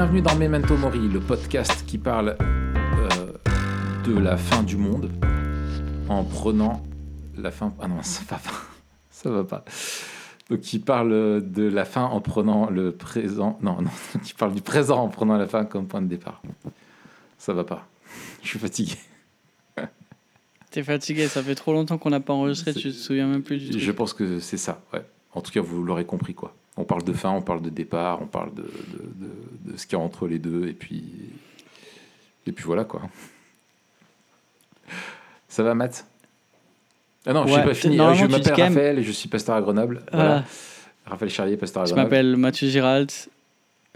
Bienvenue dans Memento Mori, le podcast qui parle euh, de la fin du monde en prenant la fin. Ah non, ça va pas. Ça va pas. Donc, qui parle de la fin en prenant le présent. Non, non, qui parle du présent en prenant la fin comme point de départ. Ça va pas. Je suis fatigué. T'es fatigué, ça fait trop longtemps qu'on n'a pas enregistré, tu te souviens même plus du tout. Je pense que c'est ça, ouais. En tout cas, vous l'aurez compris, quoi. On parle de fin, on parle de départ, on parle de, de, de, de ce qu'il y a entre les deux, et puis, et puis voilà, quoi. Ça va, Matt? Ah non, je n'ai pas fini. normalement, je m'appelle même- Raphaël et je suis pasteur à Grenoble. Ah. Voilà. Raphaël Charlier, pasteur à Je Grenoble. m'appelle Mathieu Giralt,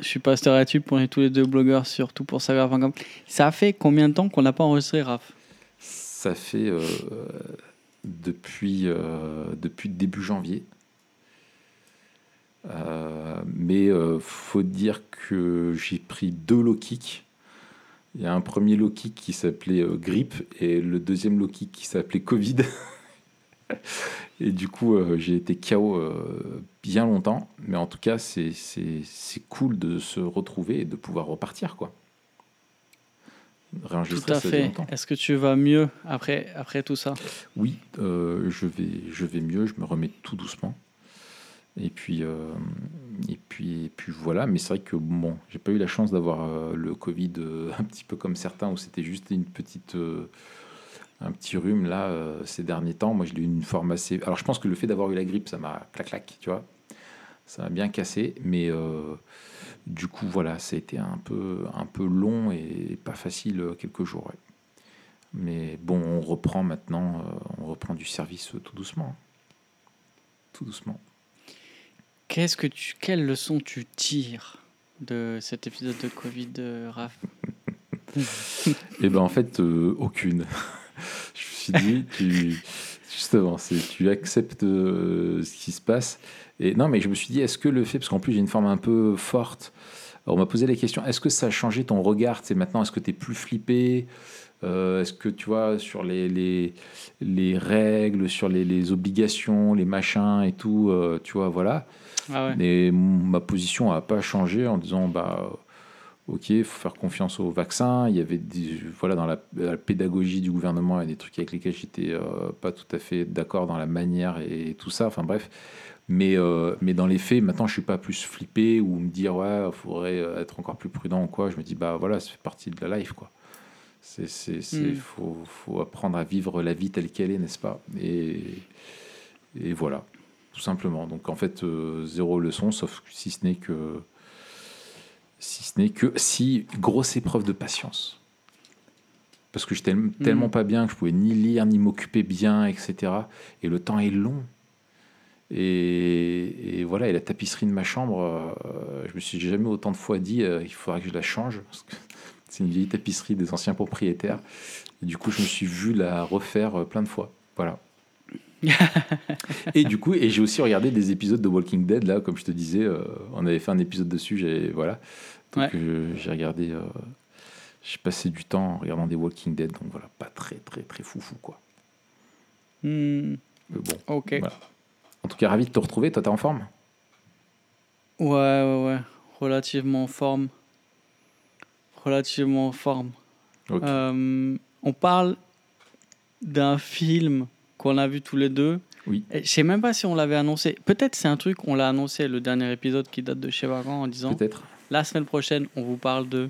je suis pasteur à Tube, on est tous les deux blogueurs sur tout pour savoir.com. Ça fait combien de temps qu'on n'a pas enregistré, Raph? Ça fait euh, depuis, euh, depuis début janvier. Euh, mais euh, faut dire que j'ai pris deux low kicks. Il y a un premier low kick qui s'appelait euh, grippe et le deuxième low kick qui s'appelait Covid. et du coup, euh, j'ai été KO euh, bien longtemps. Mais en tout cas, c'est cool de se retrouver et de pouvoir repartir. quoi. Tout à ça fait. Est-ce que tu vas mieux après, après tout ça? Oui, euh, je, vais, je vais mieux, je me remets tout doucement. Et puis, euh, et puis, et puis voilà, mais c'est vrai que bon, j'ai pas eu la chance d'avoir euh, le Covid euh, un petit peu comme certains où c'était juste une petite, un petit rhume là ces derniers temps. Moi, je l'ai eu une forme assez. Alors, je pense que le fait d'avoir eu la grippe, ça m'a clac clac, tu vois, ça m'a bien cassé, mais du coup, voilà, ça a été un peu, un peu long et pas facile quelques jours. Mais bon, on reprend maintenant, on reprend du service tout doucement. Tout doucement. Qu'est-ce que tu, Quelle leçon tu tires de cet épisode de Covid, euh, Raph Et ben en fait, euh, aucune. Je me suis dit, justement, tu acceptes euh, ce qui se passe. Et non, mais je me suis dit, est-ce que le fait, parce qu'en plus j'ai une forme un peu forte, on m'a posé la question, est-ce que ça a changé ton regard? C'est maintenant, est-ce que tu es plus flippé? Euh, Est-ce que tu vois, sur les, les, les règles, sur les, les obligations, les machins et tout, tu vois, voilà. Ah ouais. Ma position n'a pas changé en disant bah ok, il faut faire confiance au vaccin. Il y avait des, voilà dans la, la pédagogie du gouvernement, des trucs avec lesquels j'étais euh, pas tout à fait d'accord dans la manière et tout ça. Enfin bref. Mais, euh, mais dans les faits, maintenant, je suis pas plus flippé ou me dire ouais, il faudrait être encore plus prudent ou quoi. Je me dis bah voilà, ça fait partie de la life quoi. C'est, c'est, c'est- Mm. faut, faut apprendre à vivre la vie telle qu'elle est, n'est-ce pas? Et, et voilà, tout simplement. Donc en fait, euh, zéro leçon, sauf si ce n'est que si ce n'est que si grosse épreuve de patience. Parce que j'étais tellement pas bien que je pouvais ni lire ni m'occuper bien, etc. Et le temps est long. Et, et voilà, et la tapisserie de ma chambre, euh, je me suis jamais autant de fois dit euh, il faudra que je la change. Parce que c'est une vieille tapisserie des anciens propriétaires. Et du coup, je me suis vu la refaire euh, plein de fois. Voilà. et du coup, et j'ai aussi regardé des épisodes de Walking Dead, là, comme je te disais, euh, on avait fait un épisode dessus, j'ai, voilà. Donc Ouais. euh, j'ai regardé, euh, j'ai passé du temps en regardant des Walking Dead, donc voilà, pas très, très, très foufou, quoi. Hmm, Mais bon, ok. voilà. En tout cas, ravi de te retrouver, toi, t'es en forme? Ouais, ouais, ouais. Relativement en forme. Relativement en forme. Ok. Euh, on parle d'un film qu'on a vu tous les deux. Oui. Et Je sais même pas si on l'avait annoncé. Peut-être c'est un truc, on l'a annoncé le dernier épisode qui date de chez Vagrant en disant Peut-être. la semaine prochaine, on vous parle de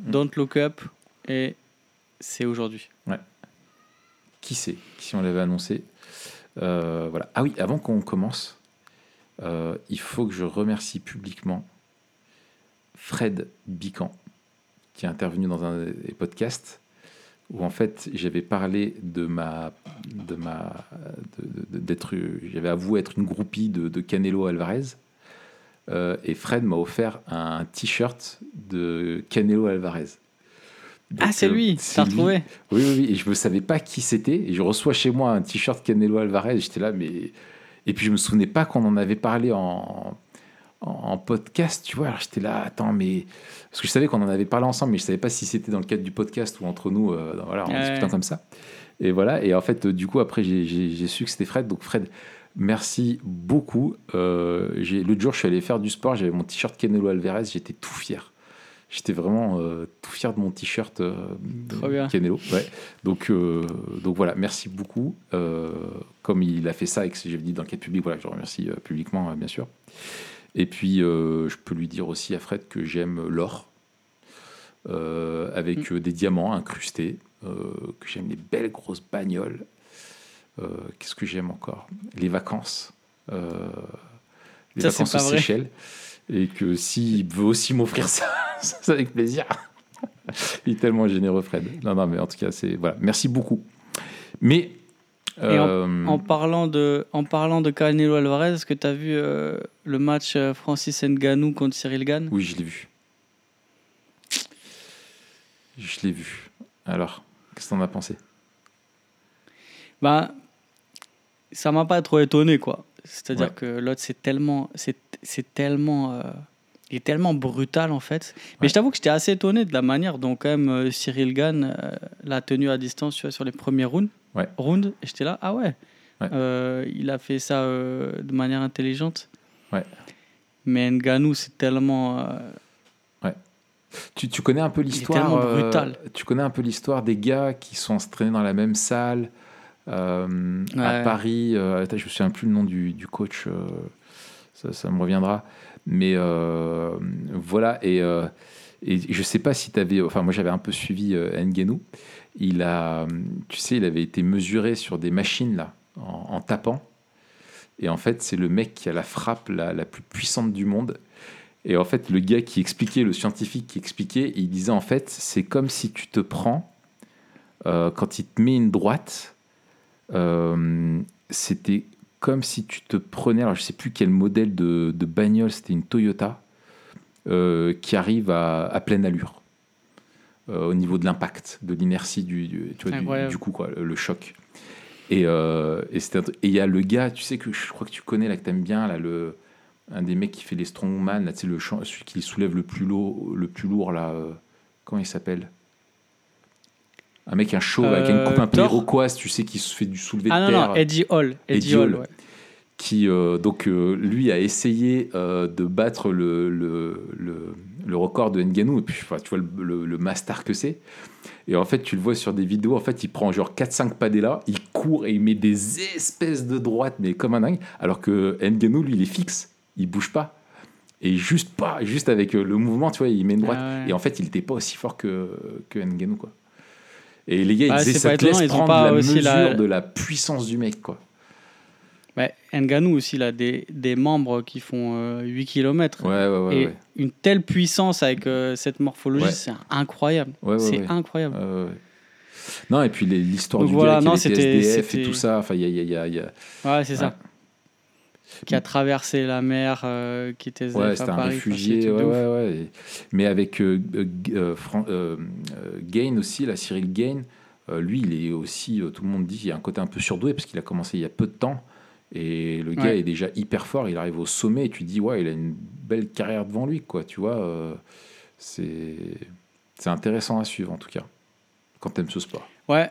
Mm. Don't Look Up et c'est aujourd'hui. Qui sait si on l'avait annoncé Euh, Voilà. Ah oui, avant qu'on commence, euh, il faut que je remercie publiquement Fred Bican, qui est intervenu dans un des podcasts où en fait j'avais parlé de ma de ma d'être j'avais avoué être une groupie de, de Canelo Alvarez Euh, et Fred m'a offert un t-shirt de Canelo Alvarez. Ah, c'est euh, lui, t'as retrouvé Oui, oui, oui, et je ne savais pas qui c'était. Et je reçois chez moi un t-shirt Canelo Alvarez. J'étais là, mais. Et puis je me souvenais pas qu'on en avait parlé en, en, podcast, tu vois. Alors j'étais là, attends, mais. Parce que je savais qu'on en avait parlé ensemble, mais je savais pas si c'était dans le cadre du podcast ou entre nous, euh, voilà, en Ouais. discutant comme ça. Et voilà, et en fait, euh, du coup, après, j'ai- su que c'était Fred. Donc, Fred, merci beaucoup. Euh, L'autre jour, je suis allé faire du sport, j'avais mon t-shirt Canelo Alvarez, j'étais tout fier. J'étais vraiment euh, tout fier de mon t-shirt euh. Canelo. Ouais. Donc, euh, donc voilà, merci beaucoup. Comme il a fait ça et que j'ai dit dans le cadre public, voilà, je remercie publiquement, bien sûr. Et puis, euh, je peux lui dire aussi à Fred que j'aime l'or, euh, avec euh, des diamants incrustés, que j'aime les belles grosses bagnoles. Qu'est-ce que j'aime encore? Les vacances. Les Ça, vacances aux. Seychelles. Et que s'il veut aussi m'offrir ça, c'est avec plaisir. Il est tellement généreux, Fred. Non, non, mais en tout cas, c'est. Voilà. Merci beaucoup. Mais. Et euh, En parlant de, en parlant de Canelo Alvarez, est-ce que tu as vu euh, le match euh, Francis Ngannou contre Cyril Gann Oui, je l'ai vu. Je l'ai vu. Alors, qu'est-ce que t'en as pensé? Ben, ça m'a pas trop étonné, quoi. C'est-à-dire Ouais. que l'autre, c'est tellement, c'est, c'est tellement, euh, il est tellement brutal en fait. Mais Ouais. je t'avoue que j'étais assez étonné de la manière dont quand même euh, Cyril Gann euh, l'a tenu à distance tu vois, sur les premiers rounds. Ouais. j'étais là, ah ouais. Ouais. Euh, il a fait ça euh, de manière intelligente. Ouais. Mais Ngannou, c'est tellement. euh, tu, tu connais un peu l'histoire tellement brutal. Tu connais un peu l'histoire des gars qui sont entraînés dans la même salle à Ouais. Paris. je me souviens plus le nom du, du coach. ça, ça me reviendra. Mais euh, voilà. Et, euh, et je sais pas si tu avais. Enfin, moi, j'avais un peu suivi euh, Ngannou. Il a, tu sais, il avait été mesuré sur des machines là, en, tapant. Et en fait, c'est le mec qui a la frappe la, la plus puissante du monde. Et en fait, le gars qui expliquait, le scientifique qui expliquait, il disait en fait, c'est comme si tu te prends, quand il te met une droite, c'était comme si tu te prenais, alors je sais plus quel modèle de, de bagnole, c'était une Toyota, euh, qui arrive à, à pleine allure, euh, au niveau de l'impact, de l'inertie du, du, tu vois, du- Incroyable. du coup, quoi, le, choc. Et euh, il y a le gars, tu sais que je crois que tu connais, là, que t'aimes bien, là, le, un des mecs qui fait les strongman, là, tu sais, le, celui qui soulève le plus lourd, le plus lourd là, euh, comment il s'appelle? Un mec, un show avec une Euh, coupe un peu iroquoise, tu sais, qui se fait du soulevé Ah de non, terre non, Eddie Hall. Eddie, Eddie Hall, Hall. ouais. qui euh, donc euh, lui a essayé de battre le, le, le, le record de Ngannou et puis enfin, tu vois le, le, master que c'est et en fait tu le vois sur des vidéos en fait il prend genre 4-5 pas là il court et il met des espèces de droites mais comme un dingue alors que Ngannou lui il est fixe il bouge pas et juste pas juste avec le mouvement tu vois il met une droite Ah ouais. et en fait il était pas aussi fort que, que Ngannou quoi et les gars ils Ah, c'est ça pas te laisse ils prendre pas la aussi mesure la- de la puissance du mec quoi Ouais, Ngannou aussi, il a des, des membres qui font euh, 8 km. ouais ouais ouais, et une telle puissance avec euh, cette morphologie, c'est incroyable. C'est incroyable. Non, et puis l'histoire du voilà, gars non, était SDF et tout ça, enfin, il y a, y a- y a- y a- Ouais, c'est ça. Qui a traversé la mer, euh, qui était Ouais, à un Paris. réfugié, ouais, ouais. Et- Mais avec euh, euh, Fran- Gain aussi, la Cyril Gain, lui, il est aussi, tout le monde dit, il y a un côté un peu surdoué parce qu'il a commencé il y a peu de temps. Et le gars est déjà hyper fort, il arrive au sommet et tu dis, ouais, il a une belle carrière devant lui, quoi, tu vois. c'est c'est intéressant à suivre en tout cas, quand t'aimes ce sport. Ouais,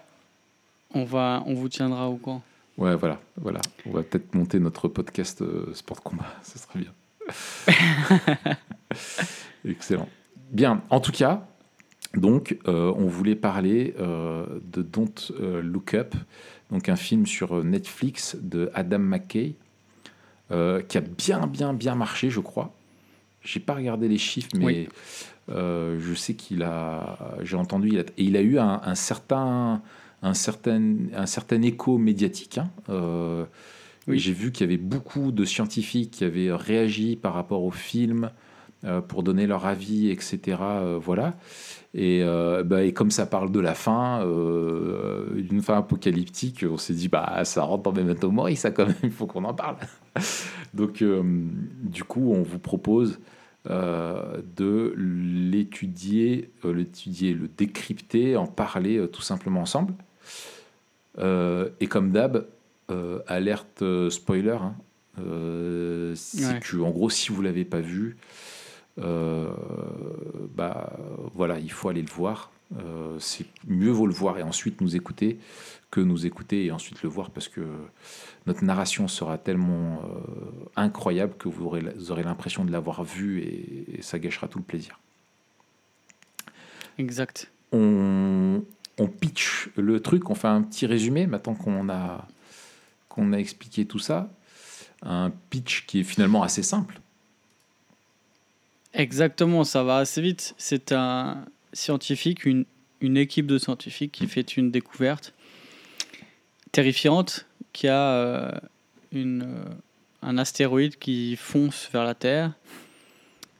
on, va, on vous tiendra au courant. Ouais, voilà, voilà. On va peut-être monter notre podcast euh, sport combat, ça serait bien. Excellent. Bien, en tout cas, donc, euh, on voulait parler euh, de Don't Look Up, donc un film sur Netflix de Adam McKay, qui a bien, bien, bien marché, je crois. J'ai pas regardé les chiffres, mais Oui. je sais qu'il a, j'ai entendu, il a, et il a eu un, un certain, un certain, un certain écho médiatique. hein. Euh, Oui. J'ai vu qu'il y avait beaucoup de scientifiques qui avaient réagi par rapport au film euh, pour donner leur avis, etc. euh, voilà. Et, bah, et comme ça parle de la fin, d'une fin apocalyptique, on s'est dit, bah, ça rentre dans Memento Mori, ça quand même, il faut qu'on en parle. Donc, du coup, on vous propose euh, de l'étudier, euh, l'étudier, le décrypter, en parler euh, tout simplement ensemble. Euh, et comme d'hab, euh, alerte euh, spoiler. hein. Ouais. que, en gros, si vous l'avez pas vu, bah voilà, il faut aller le voir. Euh, c'est mieux vaut le voir et ensuite nous écouter que nous écouter et ensuite le voir parce que notre narration sera tellement euh, incroyable que vous aurez, l'impression de l'avoir vu et, et ça gâchera tout le plaisir. Exact. on, on pitch le truc, on fait un petit résumé maintenant qu'on a, qu'on a expliqué tout ça. Un pitch qui est finalement assez simple. Exactement, ça va assez vite. C'est un scientifique, une, une équipe de scientifiques qui fait une découverte terrifiante, qui a euh, une, euh, un astéroïde qui fonce vers la Terre,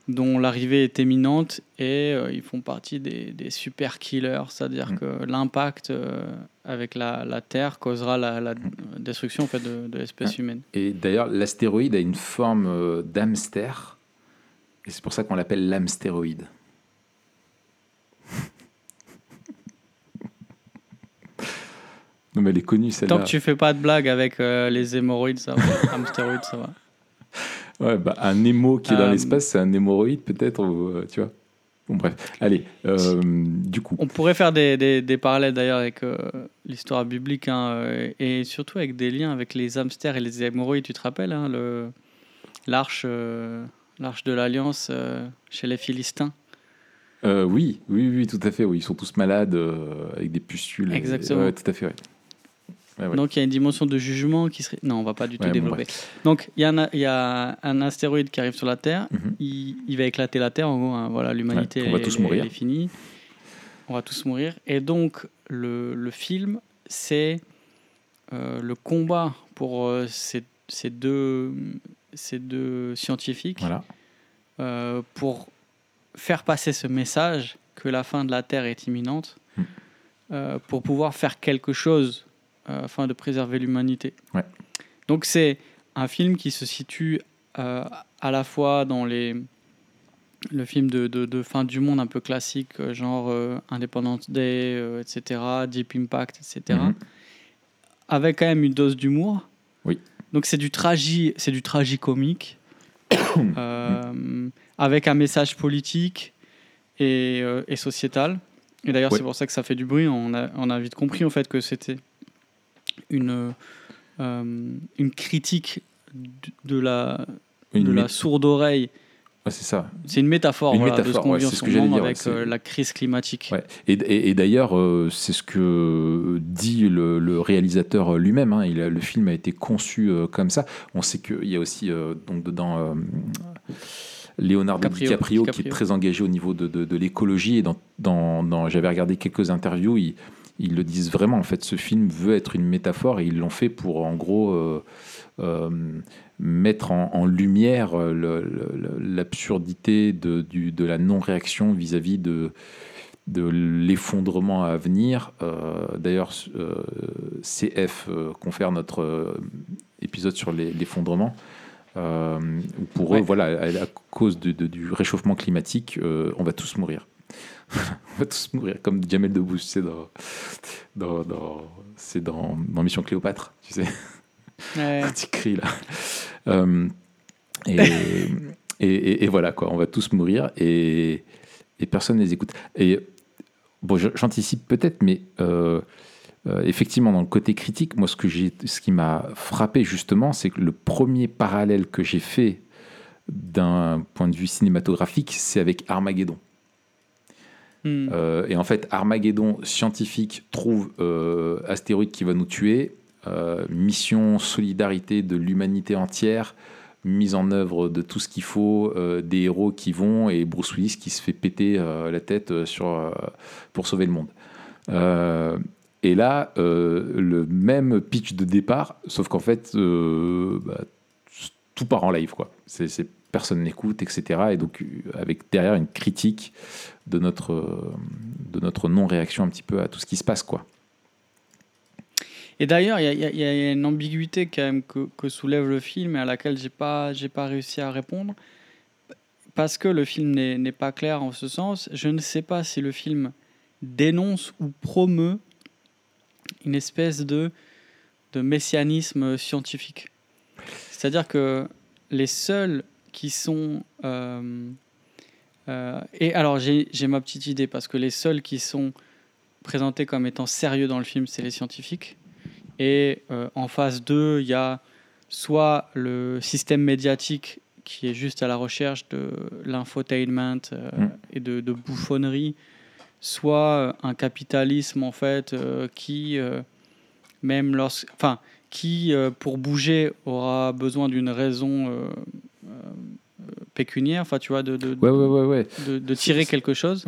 dont l'arrivée est éminente, et euh, ils font partie des, des super killers, c'est-à-dire Mm. que l'impact euh, avec la, la Terre causera la, la destruction en fait, de, de l'espèce humaine. Et d'ailleurs, l'astéroïde a une forme euh, d'hamster. Et c'est pour ça qu'on l'appelle l'hamstéroïde. non, mais elle est connue Tant celle-là. que tu fais pas de blague avec euh, les hémorroïdes, ça va. Ça va. Ouais, bah, un Nemo qui est dans Euh, l'espace, c'est un hémorroïde peut-être, euh, tu vois. Bon, bref. Allez, euh, du coup. On pourrait faire des, des, des parallèles d'ailleurs avec l'histoire biblique hein, et surtout avec des liens avec les hamsters et les hémorroïdes. Tu te rappelles hein, le l'arche l'arche de l'alliance chez les Philistins? Euh, oui, oui, oui, tout à fait. Oui, ils sont tous malades avec des pustules. et- Exactement. ouais, tout à fait, ouais. Ouais, ouais. Donc il y a une dimension de jugement qui serait. Non, on va pas du tout Ouais, bon, développer. Donc il y, a un- il y a un astéroïde qui arrive sur la Terre. Mhm. Il, il va éclater la Terre. En gros, hein, voilà, l'humanité Ouais, on va est- tous est- mourir. est finie. On va tous mourir. Et donc le, le film, c'est euh, le combat pour euh, ces, ces deux ces deux scientifiques Voilà. euh, pour faire passer ce message que la fin de la Terre est imminente, Mm. euh, pour pouvoir faire quelque chose afin de préserver l'humanité. Ouais. Donc c'est un film qui se situe euh, à la fois dans les le film de, de, de fin du monde un peu classique, euh, genre euh, Independence Day, euh, etc., Deep Impact, etc., Mhm. avec quand même une dose d'humour. Oui. Donc c'est du tragi, c'est du tragicomique, euh, avec un message politique et, euh, et sociétal. Et d'ailleurs Ouais. c'est pour ça que ça fait du bruit. On a, on a vite compris en fait que c'était une euh, une critique de- la Une de la sourde oreille. Ouais, c'est ça. C'est une métaphore, Une voilà, de ce qu'on ouais, vit en c'est ce moment dire, avec euh, la crise climatique. Ouais. Et, et- et d'ailleurs, euh, c'est ce que dit le, le réalisateur lui-même. hein. Le film a été conçu euh, comme ça. On sait qu'il y a aussi donc dedans Leonardo Caprio, DiCaprio, qui est très engagé au niveau de, de- de l'écologie. Et dans, dans- dans- j'avais regardé quelques interviews. Ils le disent vraiment. En fait, ce film veut être une métaphore et ils l'ont fait pour, en gros. euh, euh, mettre en, en lumière euh, l'absurdité de, la non-réaction vis-à-vis de, de l'effondrement à venir. Euh, D'ailleurs, CF confère notre épisode sur l'effondrement. Pour Ouais. eux, voilà, à, à cause de- de- du réchauffement climatique, on va tous mourir. On va tous mourir, comme Jamel Debbouze, tu sais, dans, dans, dans- c'est dans, dans Mission Cléopâtre, tu sais Ouais. petit cri là. Euh, et, et, et- et voilà quoi, on va tous mourir et, personne ne les écoute. Et bon, j'anticipe peut-être, mais euh, euh, effectivement dans le côté critique, moi ce que j'ai, ce qui m'a frappé justement, c'est que le premier parallèle que j'ai fait d'un point de vue cinématographique, c'est avec Armageddon. Hmm. Euh, et en fait, Armageddon scientifique trouve euh, astéroïde qui va nous tuer. Euh, mission solidarité de l'humanité entière, mise en œuvre de tout ce qu'il faut, euh, des héros qui vont et Bruce Willis qui se fait péter la tête pour sauver le monde. Et là, le même pitch de départ, sauf qu'en fait, bah, tout part en live, personne n'écoute, etc. Et donc, avec derrière une critique de notre, euh, de notre non-réaction un petit peu à tout ce qui se passe, quoi. Et d'ailleurs, il y, a- une ambiguïté quand même que, soulève le film et à laquelle j'ai pas, pas réussi à répondre. Parce que le film n'est pas clair en ce sens, je ne sais pas si le film dénonce ou promeut une espèce de, de messianisme scientifique. C'est-à-dire que les seuls qui sont... euh, euh, et alors, j'ai ma petite idée, parce que les seuls qui sont présentés comme étant sérieux dans le film, c'est les scientifiques. Et euh, en phase 2, il y a soit le système médiatique qui est juste à la recherche de l'infotainment euh, Mm. et de, de bouffonnerie soit un capitalisme en fait qui même lorsque, enfin, qui pour bouger aura besoin d'une raison pécuniaire, enfin, tu vois, de, de, de, de, tirer quelque chose.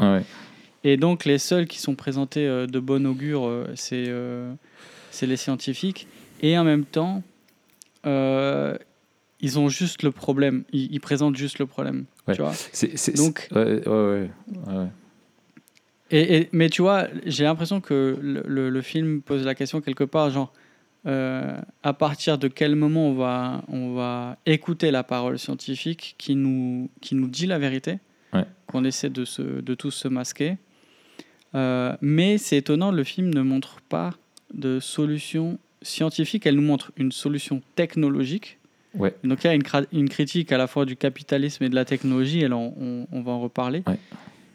Et donc, les seuls qui sont présentés de bon augure, c'est c'est les scientifiques. Et en même temps, euh, ils ont juste le problème. Ils, présentent juste le problème. Tu vois Donc, et, mais tu vois, j'ai l'impression que le, le, film pose la question quelque part, genre, euh, à partir de quel moment on va, on va écouter la parole scientifique qui nous, qui nous dit la vérité, qu'on essaie de, se, de tous se masquer. Euh, mais c'est étonnant, le film ne montre pas de solution scientifique, elle nous montre une solution technologique. Ouais. Donc il y a une, une, critique à la fois du capitalisme et de la technologie, et on, on, va en reparler.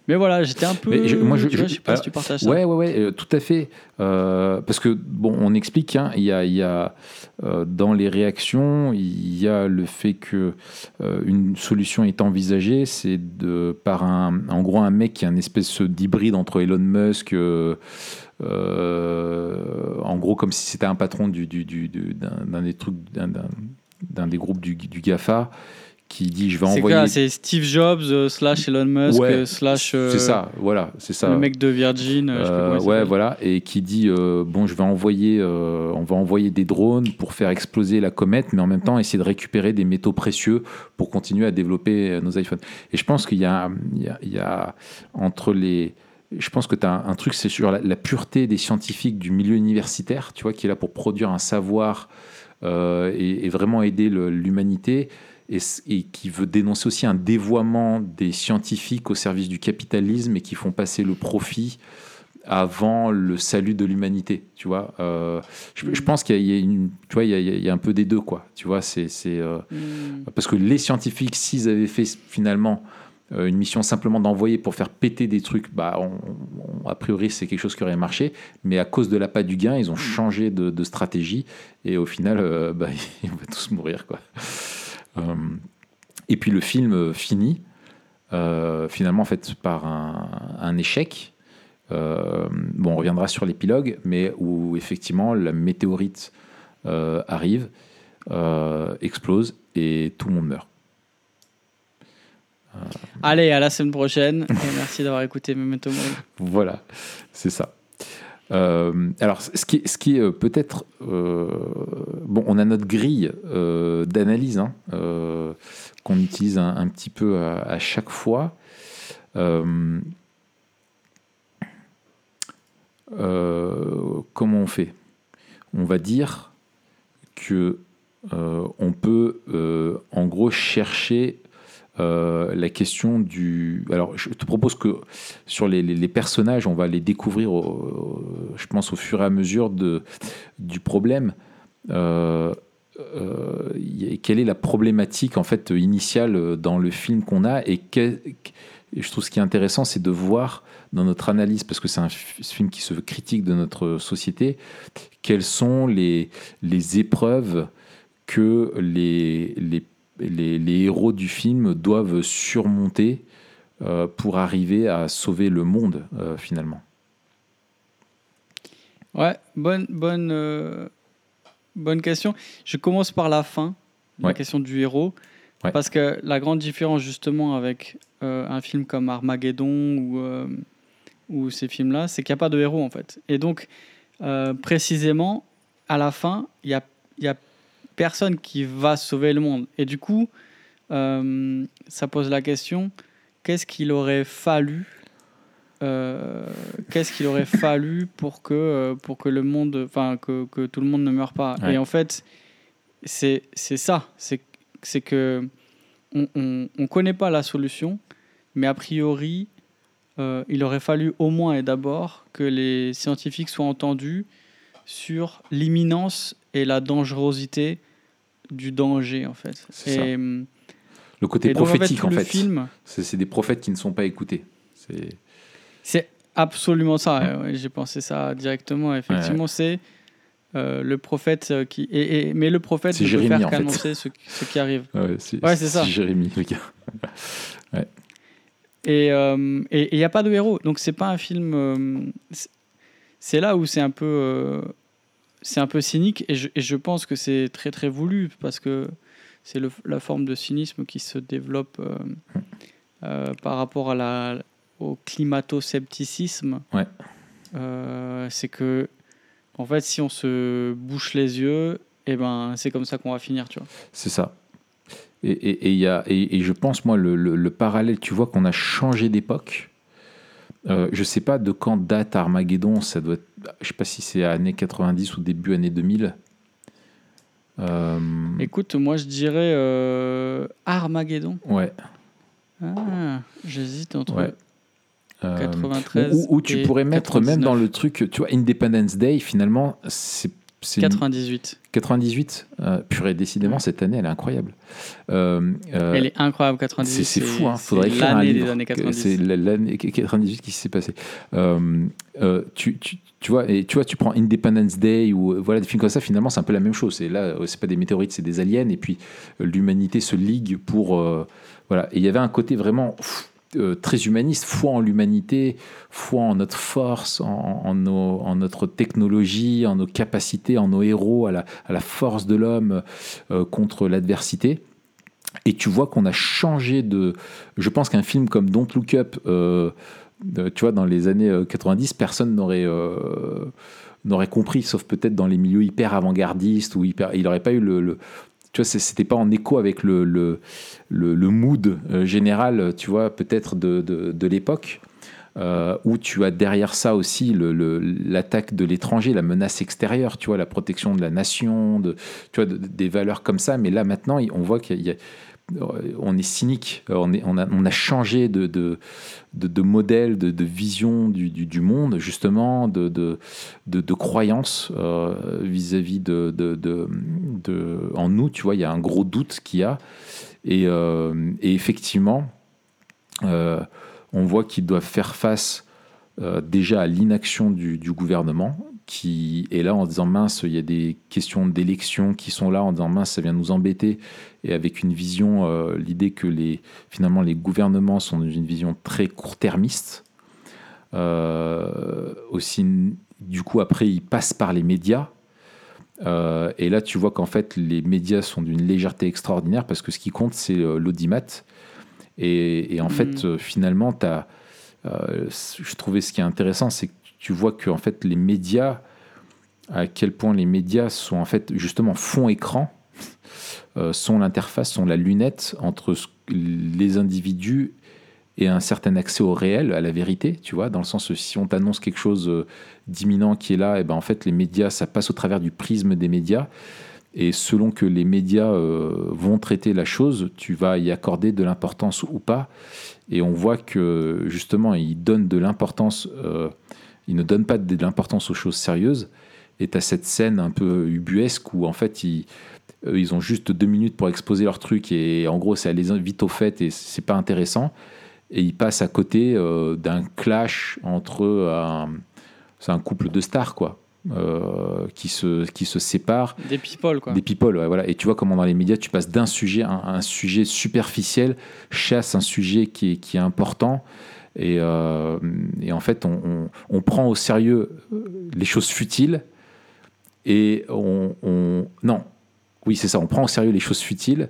Mais voilà, j'étais un peu. je, moi, je, je, sais pas si tu partages ça. Ouais, ouais, ouais, euh, tout à fait. Euh, parce que, bon, on explique, hein, il y a, y a euh, dans les réactions, il y a le fait que une solution est envisagée, c'est de, par un, en gros, un mec qui est un espèce d'hybride entre Elon Musk. en gros, comme si c'était un patron du, du, du, d'un des trucs, d'un des groupes du GAFA, qui dit je vais envoyer. C'est Steve Jobs euh, slash Elon Musk euh, slash. Euh, c'est ça, voilà, c'est ça. Le mec de Virgin. ouais, voilà, et qui dit bon, je vais envoyer, on va envoyer des drones pour faire exploser la comète, mais en même temps essayer de récupérer des métaux précieux pour continuer à développer nos iPhones. Et je pense qu'il y, il y, a, entre les je pense que tu as un, truc, c'est sur la, pureté des scientifiques du milieu universitaire, tu vois, qui est là pour produire un savoir et, et, vraiment aider l'humanité et, qui veut dénoncer aussi un dévoiement des scientifiques au service du capitalisme et qui font passer le profit avant le salut de l'humanité, tu vois. Euh, je, pense qu'il y a, une, tu vois, il y, a, un peu des deux, quoi. Tu vois, c'est, euh, mm. parce que les scientifiques, s'ils avaient fait finalement euh, une mission simplement d'envoyer pour faire péter des trucs, bah, a priori c'est quelque chose qui aurait marché, mais à cause de la l'appât du gain, ils ont mm. changé de, stratégie et au final, bah, ils vont tous mourir, quoi. Euh, et puis le film finit euh, finalement en fait par un, échec. Euh, bon, on reviendra sur l'épilogue, mais où effectivement la météorite arrive, explose et tout le monde meurt. Allez, à la semaine prochaine. merci d'avoir écouté Memento Mori. Voilà, c'est ça. Euh, alors, ce qui, ce qui est euh, peut-être. Euh, bon, on a notre grille d'analyse hein, qu'on utilise un, petit peu à, chaque fois. comment on fait? On va dire que on peut en gros chercher euh, la question du. Alors, je te propose que sur les, personnages, on va les découvrir, je pense, au fur et à mesure du problème. Euh, euh, quelle est la problématique en fait initiale dans le film qu'on a et, je trouve ce qui est intéressant, c'est de voir dans notre analyse, parce que c'est un film qui se critique de notre société, quelles sont les, les épreuves que les, les les, héros du film doivent surmonter euh, pour arriver à sauver le monde euh, finalement. Ouais, bonne, bonne, euh, bonne question. Je commence par la fin, la question du héros. Parce que la grande différence justement avec un film comme Armageddon ou, ou ces films-là, c'est qu'il n'y a pas de héros en fait. Et donc, précisément, à la fin, il y a, y a personne qui va sauver le monde. Et du coup, euh, ça pose la question qu'est-ce qu'il aurait fallu euh, qu'est-ce qu'il aurait fallu pour que euh, pour que le monde enfin que, que, tout le monde ne meure pas et en fait c'est c'est ça c'est c'est que on, on, connaît pas la solution mais a priori il aurait fallu au moins et d'abord que les scientifiques soient entendus sur l'imminence et la dangerosité du danger, en fait. Et, le côté prophétique, en fait. C'est des prophètes qui ne sont pas écoutés. C'est absolument ça. J'ai pensé ça directement. Effectivement, c'est euh, le prophète euh, qui. Et, mais le prophète ne peut faire qu'annoncer ce, ce, qui arrive. Ouais, c'est ça. C'est Jérémie, le gars. Et il n'y a pas de héros. Donc, c'est pas un film. c'est là où c'est un peu. C'est un peu cynique et je, et je pense que c'est très très voulu parce que c'est la forme de cynisme qui se développe par rapport à la, au climato-scepticisme. Ouais. c'est que en fait, si on se bouche les yeux, et eh ben, c'est comme ça qu'on va finir, tu vois. C'est ça. Et, et, et, y a, et, je pense, moi, le, le, parallèle, tu vois qu'on a changé d'époque. Euh, je sais pas de quand date Armageddon, ça doit être, je sais pas si c'est années 90 ou début années 2000. Euh... Écoute, moi je dirais euh, Armageddon. Ouais. Ah, j'hésite entre. Ouais. 93. Euh, ou, tu pourrais mettre même dans le truc, tu vois, Independence Day, finalement, c'est. 98. 98 euh, Purée, décidément, cette année, elle est incroyable. Euh, euh, elle est incroyable, 98. C'est fou, hein. Faudrait écrire un livre. des années 90. C'est l'année 98 qui s'est passé. tu, tu, tu, vois, et tu vois, tu prends Independence Day ou voilà, des films comme ça, finalement, c'est un peu la même chose. C'est là, c'est pas des météorites, c'est des aliens, et puis l'humanité se ligue pour. voilà. Et il y avait un côté vraiment. Euh, très humaniste, foi en l'humanité, foi en notre force, en, notre technologie, en nos capacités, en nos héros, à la, force de l'homme euh, contre l'adversité. Et tu vois qu'on a changé de... Je pense qu'un film comme Don't Look Up, euh, tu vois, dans les années 90, personne n'aurait n'aurait compris, sauf peut-être dans les milieux hyper avant-gardistes, hyper, il n'aurait pas eu le, tu vois, c'était pas en écho avec le, le, le, mood euh, général, tu vois, peut-être de, de, l'époque. Euh, où tu as derrière ça aussi l'attaque de l'étranger, la menace extérieure, tu vois, la protection de la nation, de, tu vois, des valeurs comme ça. Mais là, maintenant, on voit qu'il y a, on est cynique, on, est, on, a, changé de, modèle, de, vision du, monde, justement, de, croyance euh, vis-à-vis de, En nous, tu vois, il y a un gros doute qu'il y a. Et, euh, effectivement, euh, on voit qu'ils doivent faire face déjà à l'inaction du, gouvernement, qui est là en disant mince, il y a des questions d'élection qui sont là en disant mince, ça vient nous embêter, et avec une vision, euh, l'idée que les, finalement les gouvernements sont dans une vision très court-termiste. Euh, aussi, du coup, après, ils passent par les médias. Euh, et là, tu vois qu'en fait, les médias sont d'une légèreté extraordinaire parce que ce qui compte, c'est l'audimat. Et, en fait, mm. finalement, as, je trouvais ce qui est intéressant, c'est que tu vois que en fait les médias, à quel point les médias sont en fait justement fond écran, euh, sont l'interface, sont la lunette entre les individus et un certain accès au réel, à la vérité, tu vois, dans le sens si on t'annonce quelque chose euh, d'imminent qui est là, et ben en fait les médias, ça passe au travers du prisme des médias. Et selon que les médias euh, vont traiter la chose, tu vas y accorder de l'importance ou pas. Et on voit que justement, ils donnent de l'importance ils ne donnent pas de l'importance aux choses sérieuses. Et tu as cette scène un peu ubuesque où en fait ils, ils ont juste deux minutes pour exposer leur truc et en gros c'est aller vite au fait et c'est pas intéressant. Et ils passent à côté euh, d'un clash entre un, c'est un couple de stars quoi. Euh, qui, se, qui se séparent. Des people, quoi. Des people, voilà. Et tu vois comment dans les médias, tu passes d'un sujet à un, sujet superficiel, chasse un sujet qui est, qui est important, euh, et, en fait, on, prend au sérieux les choses futiles et on, non, oui, c'est ça. On prend au sérieux les choses futiles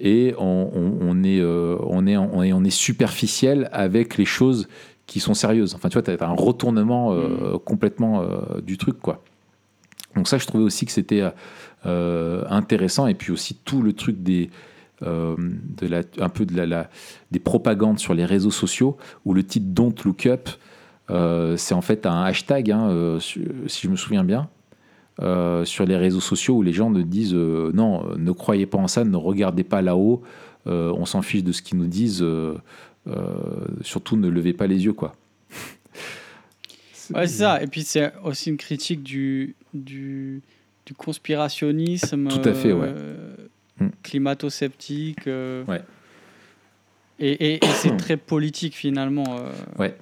et on, est, euh, on, est, on, est, on est superficiel avec les choses qui sont sérieuses. Enfin, tu vois, tu as un retournement euh, mm. complètement du truc, quoi. Donc ça, je trouvais aussi que c'était intéressant. Et puis aussi tout le truc des, euh, de la, un peu de la, des propagandes sur les réseaux sociaux où le titre Don't Look Up, euh, c'est en fait un hashtag, hein, euh, si je me souviens bien, sur les réseaux sociaux où les gens ne disent non, ne croyez pas en ça, ne regardez pas là-haut, on s'en fiche de ce qu'ils nous disent, surtout ne levez pas les yeux, quoi. Ouais, c'est ça. Et puis c'est aussi une critique du, du, du conspirationnisme. Tout à fait, ouais. Mm. climato-sceptique. Euh, ouais. Et, c'est très politique finalement. Euh. ouais.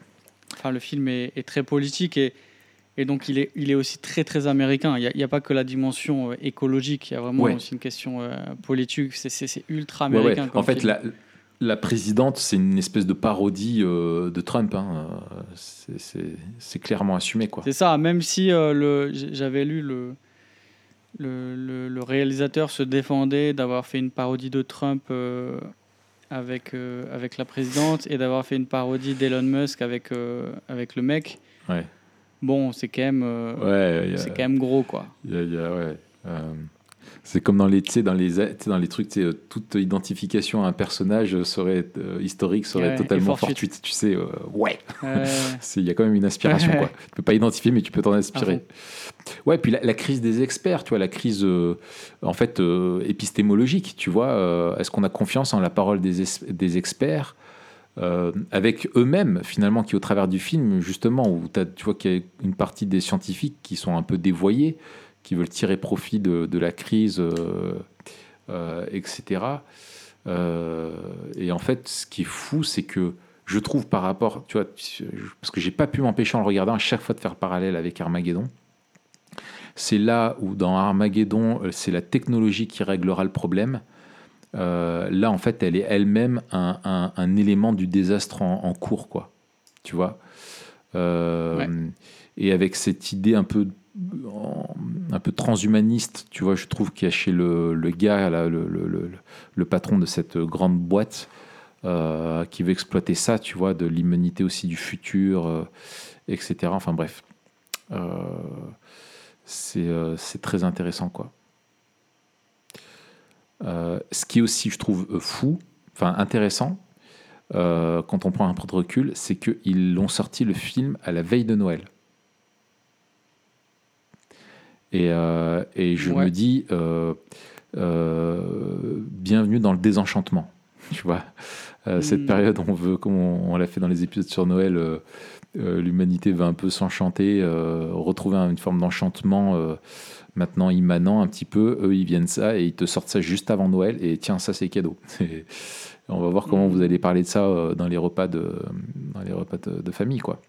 Enfin, le film est, très politique et, et donc il est, il est aussi très très américain. Il n'y a, a, pas que la dimension euh, écologique, il y a vraiment aussi une question politique. C'est ultra américain. En fait, la, la présidente, c'est une espèce de parodie euh, de Trump. Hein. C'est- clairement assumé. C'est ça, même si euh, j'avais lu le, le, le- le réalisateur se défendait d'avoir fait une parodie de Trump euh, avec, euh, avec la présidente et d'avoir fait une parodie d'Elon Musk avec, euh, avec le mec. Ouais. Bon, c'est quand même, Ouais, c'est quand même gros, quoi. il y a- il y a- ouais. C'est comme dans les, dans les, dans les trucs, euh, toute identification à un personnage serait euh, historique serait Ouais, totalement fortuite. Tu sais, euh, ouais. Il y a quand même une inspiration, quoi. Tu peux pas identifier, mais tu peux t'en inspirer. Ouais, puis la, la crise des experts, tu vois, la crise, euh, en fait, épistémologique, tu vois. Est-ce qu'on a confiance en la parole des, es- des experts euh, avec eux-mêmes, finalement, qui au travers du film, justement, où tu vois qu'il y a une partie des scientifiques qui sont un peu dévoyés, qui veulent tirer profit de, de la crise, euh, euh, etc. Euh, et en fait, ce qui est fou, c'est que je trouve par rapport, tu vois, parce que j'ai pas pu m'empêcher en le regardant à chaque fois de faire parallèle avec Armageddon. C'est là où dans Armageddon, c'est la technologie qui réglera le problème. Euh, là, en fait, elle est elle-même un, un- un élément du désastre en, en cours, quoi. Tu vois? Euh, Ouais. Et avec cette idée un peu, un peu transhumaniste, tu vois, je trouve qu'il y a chez le, gars, le, patron de cette grande boîte, euh, qui veut exploiter ça, tu vois, de l'humanité aussi du futur, euh, etc. Enfin bref, Euh, c'est très intéressant, quoi. Ce qui est aussi, je trouve, fou, enfin intéressant, quand on prend un peu de recul, c'est qu'ils l'ont sorti le film à la veille de Noël. Et, euh, et je Ouais. me dis, euh, euh, bienvenue dans le désenchantement. Tu vois, cette Mm. période, on veut, comme on, on l'a fait dans les épisodes sur Noël, l'humanité va un peu s'enchanter, retrouver une forme d'enchantement maintenant immanent un petit peu. Eux, ils viennent ça et ils te sortent ça juste avant Noël. Et tiens, ça c'est cadeau. On va voir comment Mm. vous allez parler de ça dans les repas de, dans les repas de, de famille, quoi.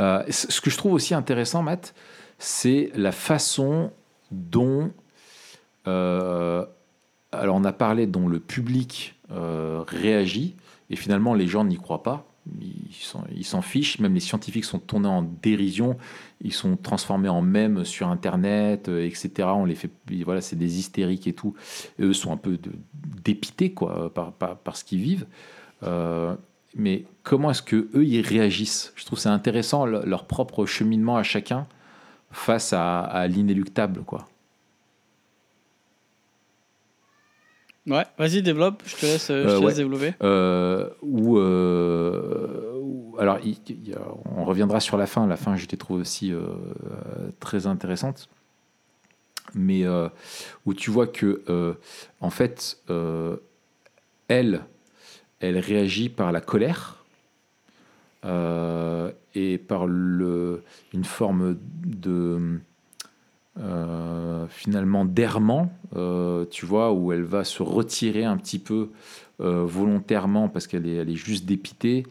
Euh, ce que je trouve aussi intéressant, Matt, c'est la façon dont, euh, alors on a parlé dont le public euh, réagit, et finalement les gens n'y croient pas, ils s'en fichent, même les scientifiques sont tournés en dérision, ils sont transformés en mèmes sur Internet, euh, etc. On les fait, voilà, c'est des hystériques et tout. Et eux sont un peu dépités quoi, par, ce qu'ils vivent. Mais comment est-ce que eux ils réagissent? Je trouve c'est intéressant le- leur propre cheminement à chacun face à, à l'inéluctable quoi. ouais, vas-y, développe, je te laisse, je ouais. développer. Où- alors il- il on reviendra sur la fin. La fin, je l'ai trouvé aussi euh, très intéressante, mais euh, où tu vois que euh, en fait, elle, elle réagit par la colère. Euh, et par le, une forme de euh, finalement d'errement, euh, tu vois, où elle va se retirer un petit peu volontairement parce qu'elle est, elle est juste dépitée.